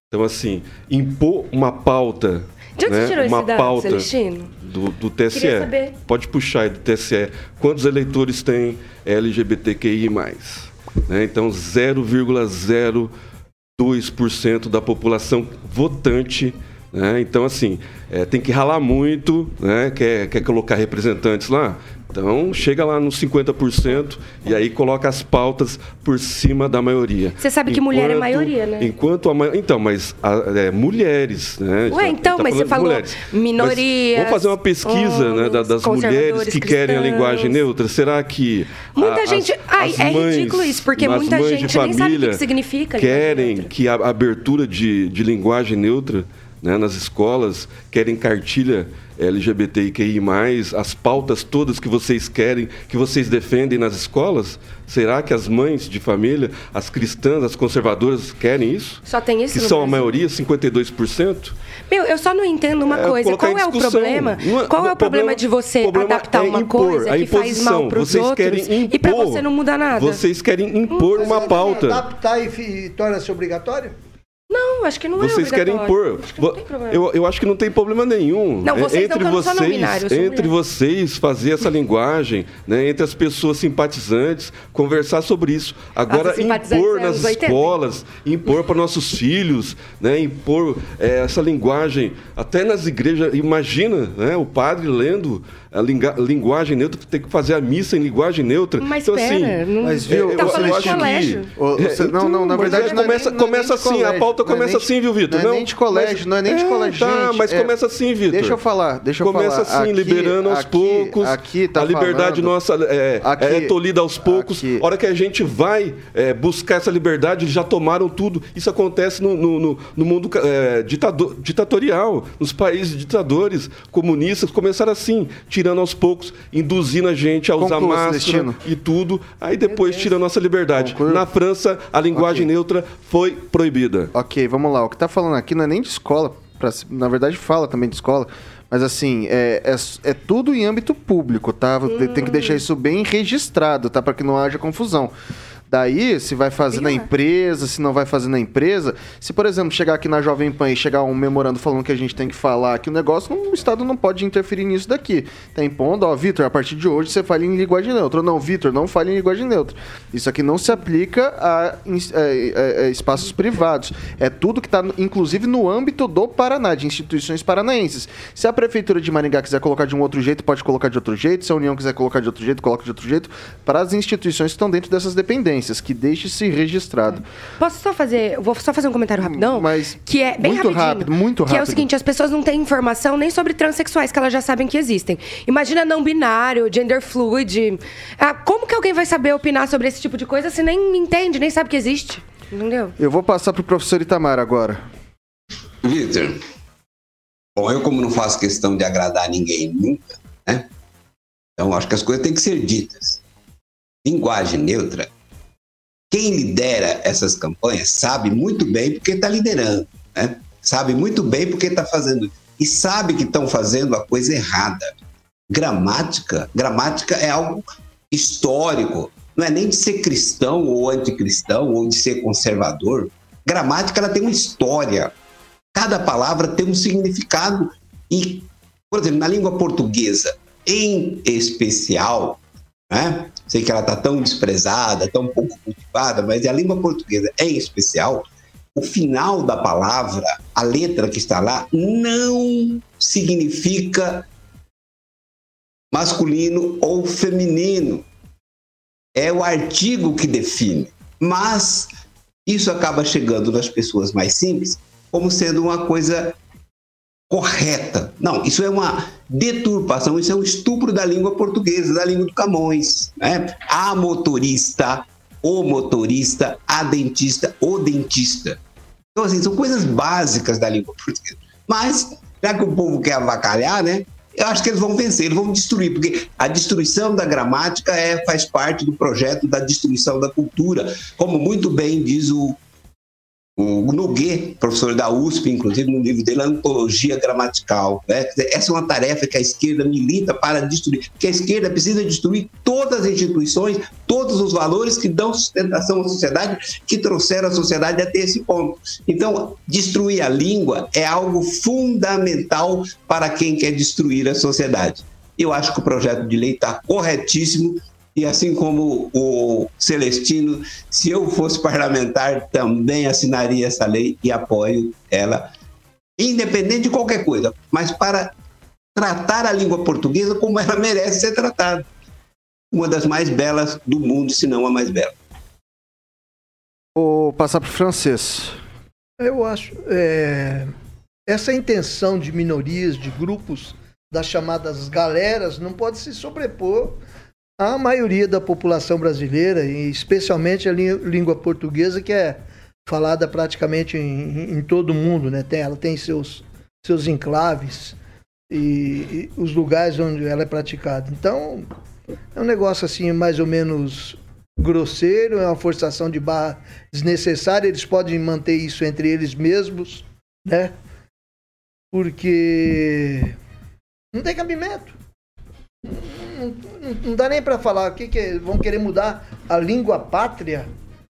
Então, assim, impor uma pauta... De onde né, você tirou esse uma dado, pauta Celestino? do, do TSE. Queria saber. Pode puxar aí do TSE. Quantos eleitores tem LGBTQI+. Né? Então, 0,02% da população votante. Né? Então, assim, é, tem que ralar muito, né? quer, quer colocar representantes lá? Então, chega lá nos 50% e aí coloca as pautas por cima da maioria. Você sabe que mulher é maioria, né? Enquanto a. Então, mas a- é, mulheres, né? Ué, então, mas falando você falou mulheres. minorias, Mas vamos fazer uma pesquisa né, da- das mulheres que querem a cristãos. linguagem neutra. Será que Muita a- gente- ai, é ridículo isso, porque as muita mães gente nem sabe o que significa querem que a abertura de, de linguagem neutra né, nas escolas, querem cartilha LGBTQI+, as pautas todas que vocês querem, que vocês defendem nas escolas? Será que as mães de família, as cristãs, as conservadoras querem isso? Só tem isso Que no são a Brasil? maioria, 52%? Meu, eu só não entendo uma É, coisa. Qual é o problema? Não Qual é o o problema de você problema adaptar é uma impor, coisa a que faz mal para os outros querem e para impor. você não muda nada? Vocês querem impor uma pauta. Adaptar e, e torna-se obrigatório? Não, acho que não é Vocês querem obrigatório. impor. Eu, eu acho que não tem problema nenhum. Não, vocês não, entre vocês, entre vocês fazer essa linguagem, né, entre as pessoas simpatizantes, conversar sobre isso. Agora impor é nas anos 80. escolas, impor para nossos filhos, né, impor eh, essa linguagem até nas igrejas. Imagina, né, o padre lendo a linga- linguagem neutra, tem que fazer a missa em linguagem neutra. Mas então, pera, assim, não- Mas viu, é, Tá eu falando de acho que- colégio. Ô, você- não, não, na verdade é, não é começa, não é começa nem de assim, a colégio, pauta não é começa nem assim, viu, Vitor? não é nem de colégio, não é nem de colégio, Tá, gente, mas começa assim, Vitor. Deixa eu falar, deixa eu começa falar. assim, Aqui- liberando aos aqui- poucos. aqui tá a liberdade falando- nossa é, Aqui- é tolhida aos poucos. aqui- A hora que a gente vai buscar essa liberdade, eles já tomaram tudo. Isso acontece no, no- no- no mundo é, ditado- ditatorial, nos países ditadores, comunistas, começaram assim, tirando aos poucos, induzindo a gente a usar Conclua, máscara e tudo. Aí depois tira a nossa liberdade. Conclua. Na França, a linguagem Ok. neutra foi proibida. Ok, vamos lá. O que tá falando aqui não é nem de escola. pra na verdade, fala também de escola. Mas assim, é, é, é tudo em âmbito público, tá? Tem- Tem que deixar isso bem registrado, tá? Para que não haja confusão. Daí, se vai fazer na empresa, se não vai fazer na empresa. Se, por exemplo, chegar aqui na Jovem Pan e chegar um memorando falando que a gente tem que falar aqui o negócio, o Estado não pode interferir nisso daqui. Tá impondo, ó, Vitor, a partir de hoje você fala em linguagem neutra. Não, Vitor, não fale em linguagem neutra. Isso aqui não se aplica a, é, é, é, espaços privados. É tudo que está, inclusive, no âmbito do Paraná, de instituições paranaenses. Se a Prefeitura de Maringá quiser colocar de um outro jeito, pode colocar de outro jeito. Se a União quiser colocar de outro jeito, coloca de outro jeito. Para as instituições que estão dentro dessas dependências, que deixe-se registrado. Posso só fazer. Vou só fazer um comentário rapidão? Mas Que é bem muito rápido, muito Que é o rápido. seguinte: as pessoas não têm informação nem sobre transexuais, que elas já sabem que existem. Imagina não binário, gender fluid. Ah, como que alguém vai saber opinar sobre esse tipo de coisa se nem entende, nem sabe que existe? Entendeu? Eu vou passar para o professor Itamar agora. Vitor, bom, eu como não faço questão de agradar ninguém nunca, né? Então acho que as coisas têm que ser ditas. Linguagem neutra. Quem lidera essas campanhas sabe muito bem porque está liderando, né? Sabe muito bem porque está fazendo e sabe que estão fazendo a coisa errada. Gramática, gramática é algo histórico. Não é nem de ser cristão ou anticristão ou de ser conservador. Gramática ela tem uma história. Cada palavra tem um significado e, por exemplo, na língua portuguesa, em especial, né? Sei que ela está tão desprezada, tão pouco cultivada, mas a língua portuguesa, em especial, o final da palavra, a letra que está lá, não significa masculino ou feminino. É o artigo que define. Mas isso acaba chegando nas pessoas mais simples como sendo uma coisa correta. Não, isso é uma deturpação, isso é um estupro da língua portuguesa, da língua do Camões. Né? A motorista, o motorista, a dentista, o dentista. Então, assim, são coisas básicas da língua portuguesa. Mas, já que o povo quer avacalhar, né? Eu acho que eles vão vencer, eles vão destruir, porque a destruição da gramática é, faz parte do projeto da destruição da cultura, como muito bem diz o, o Noguet, professor da USP, inclusive, no livro dele, Antologia Gramatical. Né? Essa é uma tarefa que a esquerda milita para destruir, porque a esquerda precisa destruir todas as instituições, todos os valores que dão sustentação à sociedade, que trouxeram a sociedade até esse ponto. Então, destruir a língua é algo fundamental para quem quer destruir a sociedade. Eu acho que o projeto de lei está corretíssimo e assim como o Celestino, se eu fosse parlamentar, também assinaria essa lei e apoio ela, independente de qualquer coisa, mas para tratar a língua portuguesa como ela merece ser tratada. Uma das mais belas do mundo, se não a mais bela. Vou passar para o francês. Eu acho. é, essa intenção de minorias, de grupos, das chamadas galeras, não pode se sobrepor à maioria da população brasileira, e especialmente a lí- língua portuguesa, que é falada praticamente em, em todo o mundo, né? Tem, ela tem seus, seus enclaves e, e os lugares onde ela é praticada. Então, é um negócio assim mais ou menos grosseiro, é uma forçação de barra desnecessária. Eles podem manter isso entre eles mesmos, né? Porque não tem cabimento. Não, dá nem para falar o que, que é, vão querer mudar a língua pátria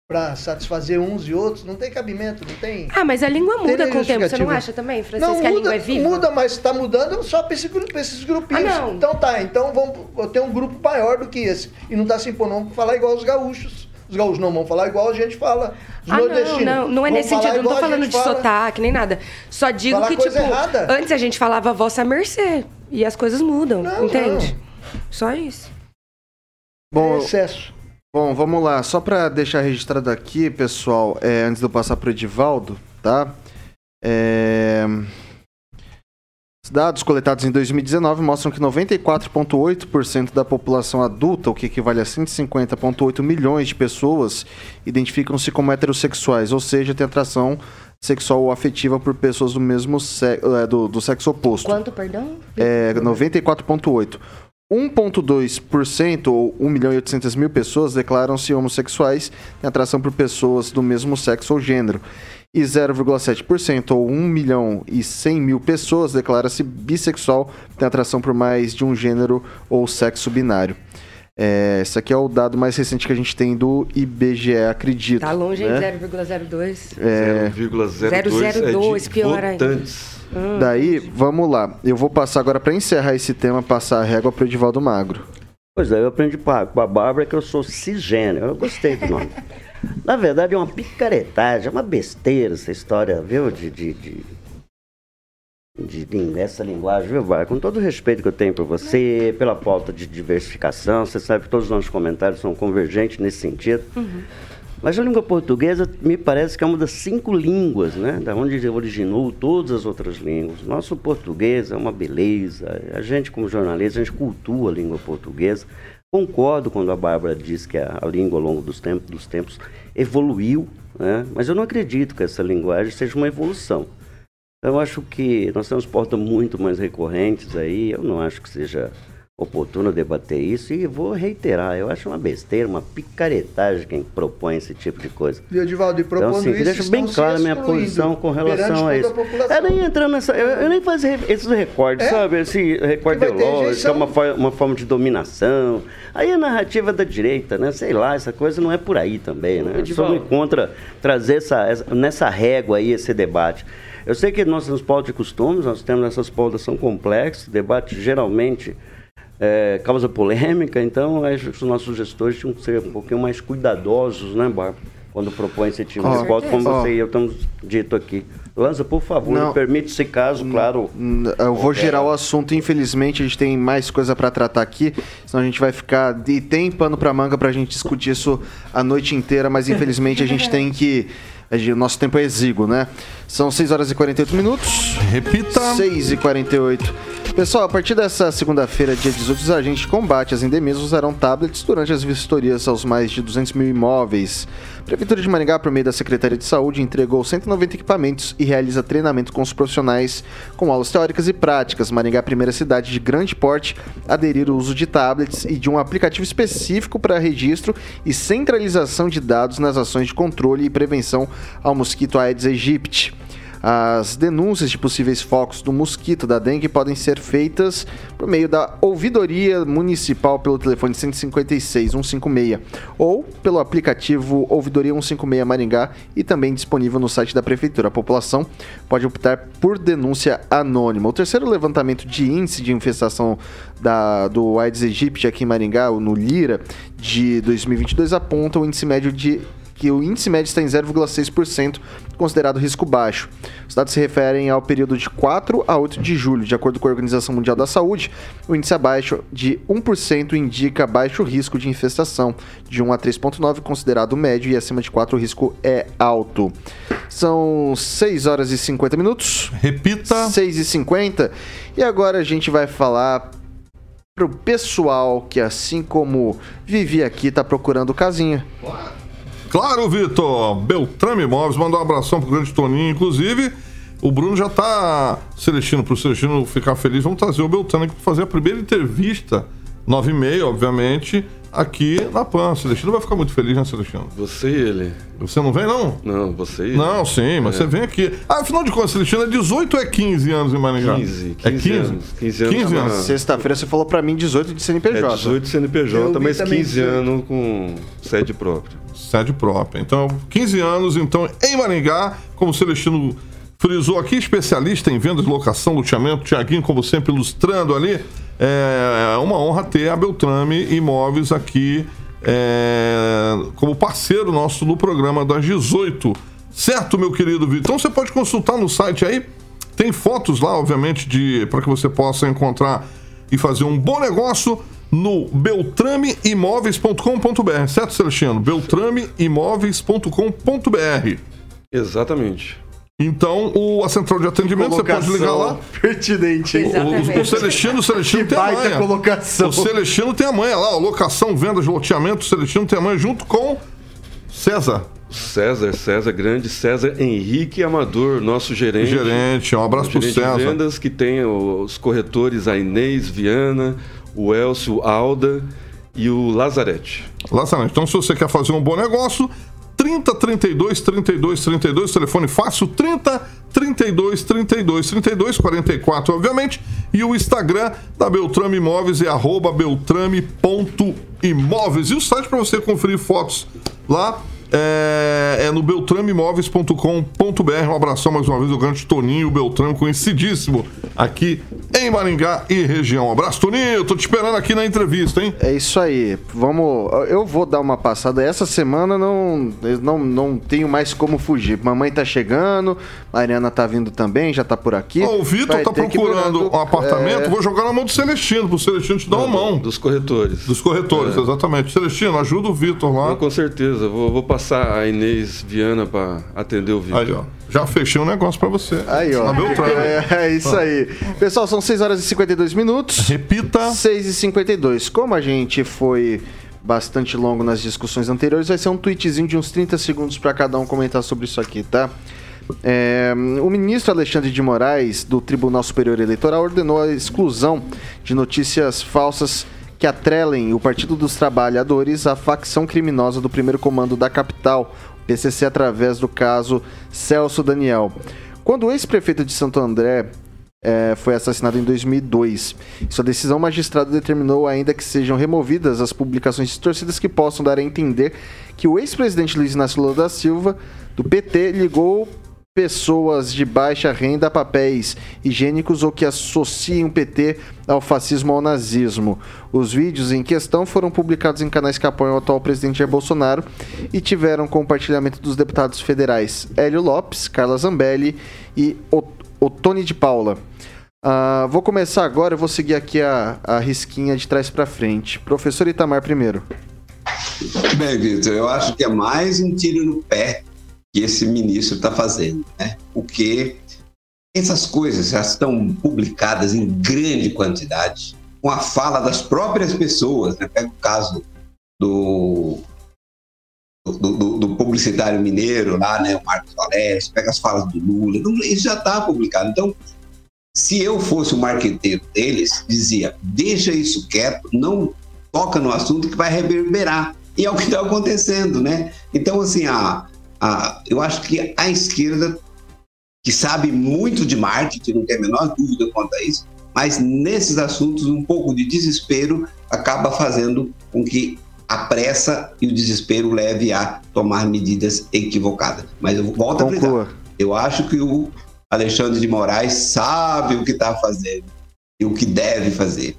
para satisfazer uns e outros. Não tem cabimento, não tem. Ah, mas a língua muda com o tempo. Você não acha também, Francisco, Não, que a muda, língua é viva? muda, mas está mudando só para esse gru- pra esses grupinhos. Ah, não. Então tá, então vamos eu tenho um grupo maior do que esse. E não está se impondo, vamos falar igual os gaúchos. Os gaúchos não vão falar igual a gente fala. Os Ah, não, nordestinos não, não é vão nesse sentido. Eu não tô falando de fala. sotaque nem nada. Só digo Falar que, coisa tipo, errada. antes a gente falava vossa mercê. E as coisas mudam, Não, entende? Só isso. Bom, É excesso. Bom, vamos lá. Só para deixar registrado aqui, pessoal, é, antes de eu passar para o Edivaldo, tá? É, dados coletados em 2019 mostram que 94,8% da população adulta, o que equivale a 150,8 milhões de pessoas, identificam-se como heterossexuais, ou seja, têm atração sexual ou afetiva por pessoas do mesmo se- é, do, do sexo oposto. Quanto, perdão? É 94,8%. 1,2% ou 1 milhão e 800 mil pessoas declaram-se homossexuais, têm atração por pessoas do mesmo sexo ou gênero. E 0,7% ou 1 milhão e 100 mil pessoas declara-se bissexual, tem atração por mais de um gênero ou sexo binário. É, esse aqui é o dado mais recente que a gente tem do IBGE, acredito. Tá longe, né? 0,02. É, 0,02 é de pior ainda. votantes. daí, vamos lá. Eu vou passar agora para encerrar esse tema, passar a régua para o Edivaldo Magro. Pois é, eu aprendi com a Bárbara que eu sou cisgênero. Eu gostei do nome. Na verdade, é uma picaretagem, é uma besteira essa história, viu? De, de, de, de, essa linguagem, viu, Bárbara? Com todo o respeito que eu tenho por você, pela pauta de diversificação, você sabe que todos os nossos comentários são convergentes nesse sentido. Mas a língua portuguesa me parece que é uma das cinco línguas, né? Da onde originou todas as outras línguas. Nosso português é uma beleza. A gente, como jornalista, a gente cultua a língua portuguesa. Concordo quando a Bárbara diz que a, a língua, ao longo dos tempos, dos tempos, evoluiu, né? Mas eu não acredito que essa linguagem seja uma evolução. Eu acho que nós temos pautas muito mais recorrentes aí. Eu não acho que seja oportuno debater isso e vou reiterar. Eu acho uma besteira, uma picaretagem quem propõe esse tipo de coisa. Viu, Edivaldo? E Então, propondo assim, isso, deixa bem clara a minha posição com relação a isso. Eu nem entrando nessa. Eu, eu nem fazia esses recortes, É? sabe? Esse ter ideológico, é uma, uma forma de dominação. Aí a narrativa da direita, né? Sei lá, essa coisa não é por aí também, né? Eu sou Edivaldo. contra trazer essa, essa- nessa régua aí esse debate. Eu sei que nós temos pautas de costumes, nós temos essas pautas são complexas, debate geralmente é, causa polêmica, então acho que os nossos gestores tinham que ser um pouquinho mais cuidadosos, né, Bárbara? Quando propõem esse tipo de pauta, como você e eu estamos dito aqui. Lança, por favor, Não. me permite esse caso, claro. Eu vou girar o assunto, infelizmente, a gente tem mais coisa pra tratar aqui, senão a gente vai ficar. E tem pano pra manga pra gente discutir isso a noite inteira, mas infelizmente a gente tem que. a nosso tempo é exíguo, né? São 6 horas e 48 minutos. Repita. 6 e 48. Pessoal, a partir dessa segunda-feira, dia 18, os agentes de combate às endemias usarão tablets durante as vistorias aos mais de 200 mil imóveis. A Prefeitura de Maringá, por meio da Secretaria de Saúde, entregou 190 equipamentos e realiza treinamento com os profissionais com aulas teóricas e práticas. Maringá, é primeira cidade de grande porte a aderir o uso de tablets e de um aplicativo específico para registro e centralização de dados nas ações de controle e prevenção ao mosquito Aedes aegypti. As denúncias de possíveis focos do mosquito da dengue podem ser feitas por meio da ouvidoria municipal pelo telefone 156 156 ou pelo aplicativo Ouvidoria 156 Maringá e também disponível no site da prefeitura. A população pode optar por denúncia anônima. O terceiro levantamento de índice de infestação da, do Aedes aegypti aqui em Maringá, no Lira, de 2022 aponta o índice médio de que o índice médio está em 0,6%, considerado risco baixo. Os dados se referem ao período de 4 a 8 de julho. De acordo com a Organização Mundial da Saúde, o índice abaixo de 1% indica baixo risco de infestação. De 1 a 3,9 considerado médio e acima de 4 o risco é alto. São 6 horas e 50 minutos. Repita. 6 e 50 E agora a gente vai falar pro pessoal que, assim como Vivi aqui, tá procurando casinha. Claro, Vitor. Beltrame Imóveis, mandar um abração pro grande Toninho. Inclusive, o Bruno já tá Celestino, pro Celestino ficar feliz. Vamos trazer o Beltrame aqui pra fazer a primeira entrevista, 9 e meia, obviamente, aqui na PAN. Celestino vai ficar muito feliz, né, Celestino? Você e ele. Você não vem, não? Não, você e ele. Não, sim, mas É. você vem aqui. Ah, afinal de contas, Celestino, é 18 ou é 15 anos em Maringá? 15, é 15 anos. 15 anos 15 na- anos. Sexta-feira você falou pra mim 18 de É CNPJ. 18 CNPJ, Eu vi mas também 15 18. anos com sede própria. Sede própria. Então, 15 anos, então, em Maringá, como o Celestino frisou aqui, especialista em vendas, locação, loteamento, Tiaguinho, como sempre, ilustrando ali. É uma honra ter a Beltrame Imóveis aqui é, como parceiro nosso no programa das 18. Certo, meu querido Vitor? Então você pode consultar no site aí. Tem fotos lá, obviamente, de para que você possa encontrar e fazer um bom negócio no beltrameimóveis.com.br, certo, Celestino? beltrameimóveis.com.br. Exatamente. Então, o, a central de atendimento, você pode ligar lá. Pertinente, hein? O, o, o Celestino, o Celestino Que tem a manha. colocação. O Celestino tem a manha lá, ó, locação, vendas, loteamento, o Celestino tem a manha junto com César, César, César Grande, César Henrique Amador, nosso gerente. gerente. Um abraço pro gerente de César. vendas que tem os corretores a Inês Viana, o Elcio Alda e o Lazarete. Lazarete. Então, se você quer fazer um bom negócio, 30 32 32 32, telefone fácil 30 32 32 32 44, obviamente. E o Instagram da Beltrame Imóveis é beltrame.imóveis. E o site para você conferir fotos lá é, é no beltrameimóveis.com.br. Um abração mais uma vez ao grande Toninho Beltrame, conhecidíssimo aqui em Maringá e região. Um abraço, Toninho. Tô te esperando aqui na entrevista, hein? É isso aí. Vamos. Eu vou dar uma passada. Essa semana não, eu não, não tenho mais como fugir. Mamãe tá chegando, Mariana tá vindo também, já tá por aqui. Ó, o Vitor tá procurando um apartamento. é, Vou jogar na mão do Celestino, pro Celestino te dar uma mão. Dos corretores. Dos corretores, exatamente. Celestino, ajuda o Vitor lá. Não, com certeza. Vou, vou passar a Inês Viana para atender o Vitor. Aí, ó. Já fechei um negócio pra você. Aí, ó. É, é isso aí. Pessoal, são 6 horas e 52 minutos. Repita. 6 e 52. Como a gente foi bastante longo nas discussões anteriores, vai ser um tweetzinho de uns 30 segundos para cada um comentar sobre isso aqui, tá? É, o ministro Alexandre de Moraes, do Tribunal Superior Eleitoral, ordenou a exclusão de notícias falsas que atrelem o Partido dos Trabalhadores à facção criminosa do primeiro comando da capital, PCC, através do caso Celso Daniel. Quando o ex-prefeito de Santo André é, foi assassinado em 2002. Em sua decisão, o magistrado determinou ainda que sejam removidas as publicações distorcidas que possam dar a entender que o ex-presidente Luiz Inácio Lula da Silva, do PT, ligou pessoas de baixa renda a papéis higiênicos ou que associem o PT ao fascismo ou ao nazismo. Os vídeos em questão foram publicados em canais que apoiam o atual presidente Jair Bolsonaro e tiveram compartilhamento dos deputados federais Hélio Lopes, Carla Zambelli e Ot- Otone de Paula. Ah, vou começar agora, eu vou seguir aqui a, a risquinha de trás para frente. Professor Itamar primeiro. Bem, Vitor, eu acho que é mais um tiro no pé que esse ministro está fazendo, né? Porque essas coisas já estão publicadas em grande quantidade, com a fala das próprias pessoas, né? Pega o caso do, do, do- do publicitário mineiro lá, né? O Marcos Valério, pega as falas do Lula, isso já está publicado. Então, se eu fosse o marqueteiro deles, dizia, deixa isso quieto, não toca no assunto que vai reverberar. E é o que está acontecendo, né? Então, assim, a, a, eu acho que a esquerda, que sabe muito de marketing, não tem a menor dúvida quanto a isso, mas nesses assuntos, um pouco de desespero acaba fazendo com que a pressa e o desespero leve a tomar medidas equivocadas. Mas eu volto a frisar, Conclua. eu acho que o Alexandre de Moraes sabe o que está fazendo e o que deve fazer.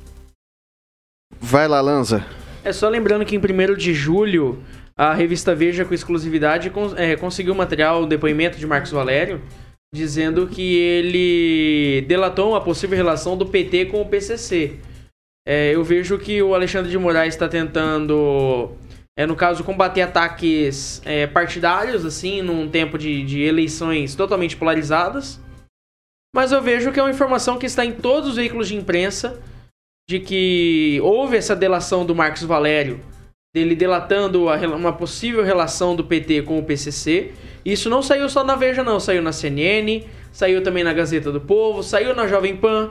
Vai lá, Lanza. É só lembrando que em 1 de julho, a revista Veja, com exclusividade, cons- é, conseguiu material, o depoimento de Marcos Valério, dizendo que ele delatou uma possível relação do PT com o PCC. É, eu vejo que o Alexandre de Moraes está tentando, é, no caso, combater ataques é, partidários, assim, num tempo de, de eleições totalmente polarizadas. Mas eu vejo que é uma informação que está em todos os veículos de imprensa de que houve essa delação do Marcos Valério, dele delatando a uma possível relação do PT com o PCC. Isso não saiu só na Veja, não. Saiu na CNN, saiu também na Gazeta do Povo, saiu na Jovem Pan,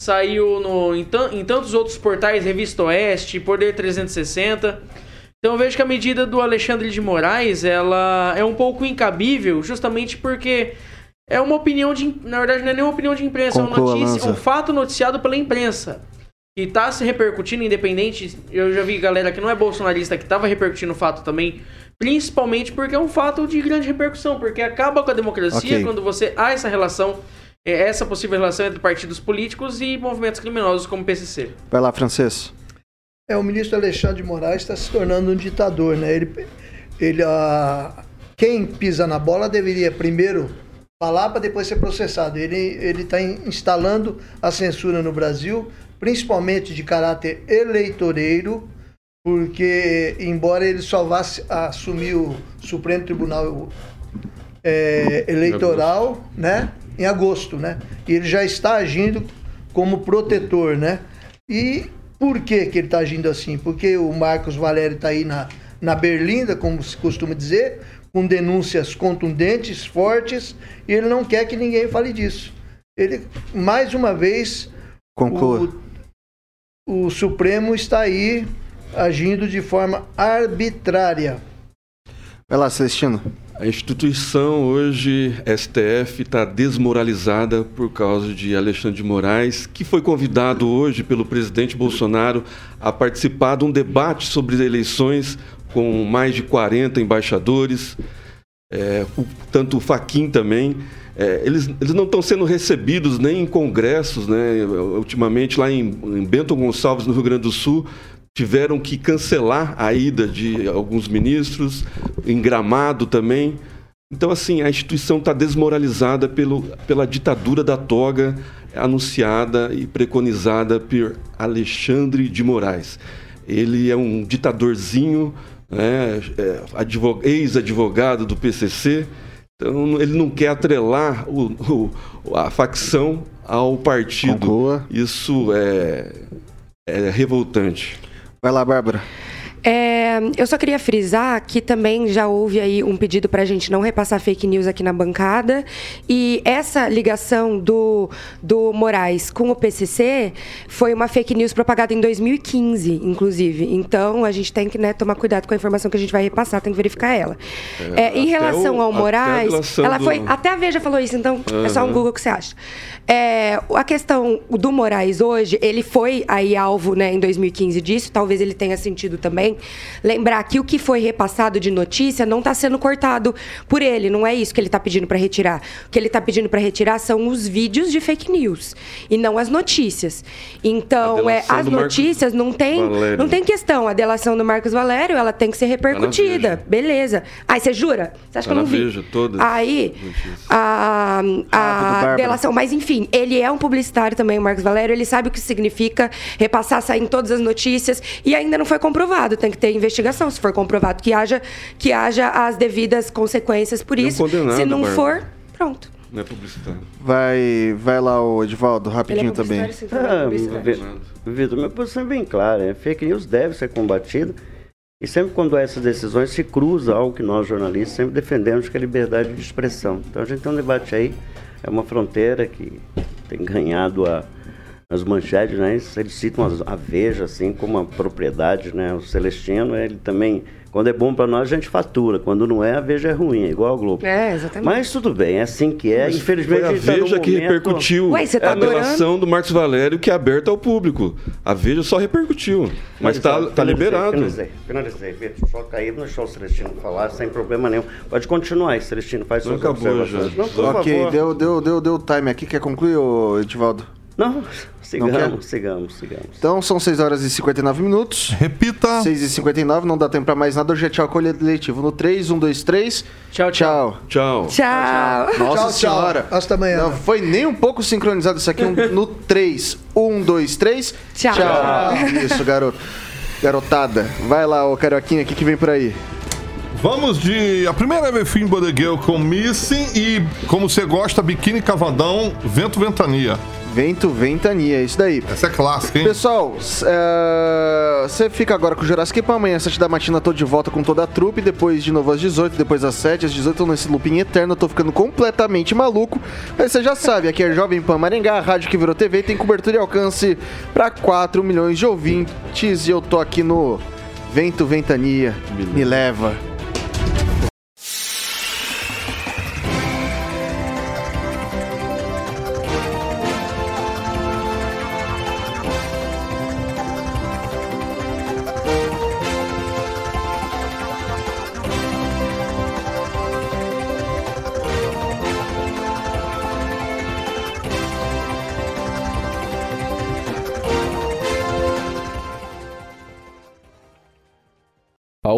saiu no, em, em tantos outros portais, Revista Oeste, Poder 360. Então eu vejo que a medida do Alexandre de Moraes, ela é um pouco incabível, justamente porque é uma opinião de... Na verdade, não é nem uma opinião de imprensa, é uma Conclua, notícia, Lanza. um fato noticiado pela imprensa. E tá se repercutindo, independente. Eu já vi galera que não é bolsonarista que tava repercutindo o fato também. Principalmente porque é um fato de grande repercussão. Porque acaba com a democracia Ok. quando você há essa relação, é, essa possível relação entre partidos políticos e movimentos criminosos como o PCC. Vai lá, francês. É, o ministro Alexandre de Moraes está se tornando um ditador, né? Ele, ele, ah, quem pisa na bola deveria primeiro falar para depois ser processado. Ele ele está instalando a censura no Brasil, principalmente de caráter eleitoreiro, porque embora ele só vá assumir o Supremo Tribunal é, eleitoral, né, em agosto, né? E ele já está agindo como protetor, né? E por que que ele está agindo assim? Porque o Marcos Valério está aí na, na berlinda, como se costuma dizer, com denúncias contundentes, fortes, e ele não quer que ninguém fale disso. Ele, mais uma vez, Conclua. o, o Supremo está aí agindo de forma arbitrária. Vai lá, Celestino. A instituição hoje, STF, está desmoralizada por causa de Alexandre de Moraes, que foi convidado hoje pelo presidente Bolsonaro a participar de um debate sobre eleições com mais de 40 embaixadores, é, o- tanto o Faquin também. É, eles, eles não estão sendo recebidos nem em congressos, né? Ultimamente, lá em, em Bento Gonçalves, no Rio Grande do Sul, tiveram que cancelar a ida de alguns ministros, em Gramado também. Então, assim, a instituição está desmoralizada pelo, pela ditadura da toga anunciada e preconizada por Alexandre de Moraes. Ele é um ditadorzinho, né, é, advo- ex-advogado do PCC, então ele não quer atrelar o- o- a facção ao partido. Conclua. Isso é, é revoltante. Vai lá, Bárbara. É, eu só queria frisar que também já houve aí um pedido para a gente não repassar fake news aqui na bancada. E essa ligação do, do Moraes com o PCC foi uma fake news propagada em 2015, inclusive. Então a gente tem que né, tomar cuidado com a informação que a gente vai repassar, tem que verificar ela. É, em até relação o- ao Moraes, ela do- foi. Até a Veja falou isso, então é só um. Google que você acha. É, a questão do Moraes hoje, ele foi aí alvo né, em 2015 disso, talvez ele tenha sentido também. Lembrar que o que foi repassado de notícia não está sendo cortado por ele, não é isso que ele está pedindo para retirar. O que ele está pedindo para retirar são os vídeos de fake news e não as notícias. Então, A é, as do Marcos notícias não tem, Valério. não tem questão. A delação do Marcos Valério, ela tem que ser repercutida. Veja. Beleza. Aí você jura? Você acha Tá que eu não vi? Veja, todas Aí, notícias. a, Ah, a delação. Mas, enfim, ele é um publicitário também, o Marcos Valério. Ele sabe o que significa repassar, sair em todas as notícias. E ainda não foi comprovado. Tem que ter investigação. Se for comprovado, que haja, que haja as devidas consequências por é isso. condenado, Se não Bárbara. for, pronto. Não é publicitário. Vai, vai lá, o Edivaldo, Ele é rapidinho também. sim, trabalha Ah. Vi- Vitor, minha posição é bem clara. né? Fake news deve ser combatida. E sempre quando há essas decisões se cruza algo que nós jornalistas sempre defendemos, que é a liberdade de expressão. Então a gente tem um debate aí, é uma fronteira que tem ganhado a, as manchetes, né? Eles citam a Veja assim como uma propriedade, né? O Celestino, ele também, quando é bom para nós, a gente fatura. Quando não é, a Veja é ruim, é igual a Globo. É, exatamente. Mas tudo bem, é assim que é. Infelizmente Foi a tá num Veja que momento- repercutiu Ué, você tá a delação do Marcos Valério que é aberta ao público. A Veja só repercutiu, mas está tá liberado. Finalizei, finalizei. Vitor, Só cair, não deixou o Celestino falar sem problema nenhum. Pode continuar aí, Celestino, faz Não suas acabou observações. já. Não, por Ok, favor. deu, deu, deu, deu time aqui. Quer concluir, Edivaldo? Não, Não quer? sigamos, sigamos, sigamos. Então são 6 horas e 59 minutos. Repita. 6 e 59 não dá tempo pra mais nada. Hoje é tchau coletivo. No 3, 1, 2, 3. Tchau, tchau. Tchau. Tchau. Tchau. Nossa Tchau, tchau. senhora. Hasta amanhã. Não foi nem um pouco sincronizado isso aqui. No 3, 1, 2, 3. Tchau. Isso, garoto. Garotada. Vai lá, ô Carioquinha, o que, que vem por aí? Vamos de. A primeira é Fim Bodegueu com Missing e, como você gosta, Biquíni Cavadão, Vento Ventania. Vento, ventania, isso daí. Essa é clássica, hein? Pessoal, é, você fica agora com o Jurassic Park amanhã, 7 da matina, tô de volta com toda a trupe. Depois de novo às 18, depois às 7, às 18, tô nesse looping eterno, eu tô ficando completamente maluco. Mas você já sabe, aqui é Jovem Pan Maringá, a rádio que virou TV, tem cobertura e alcance pra 4 milhões de ouvintes. E eu tô aqui no Vento Ventania. Me leva.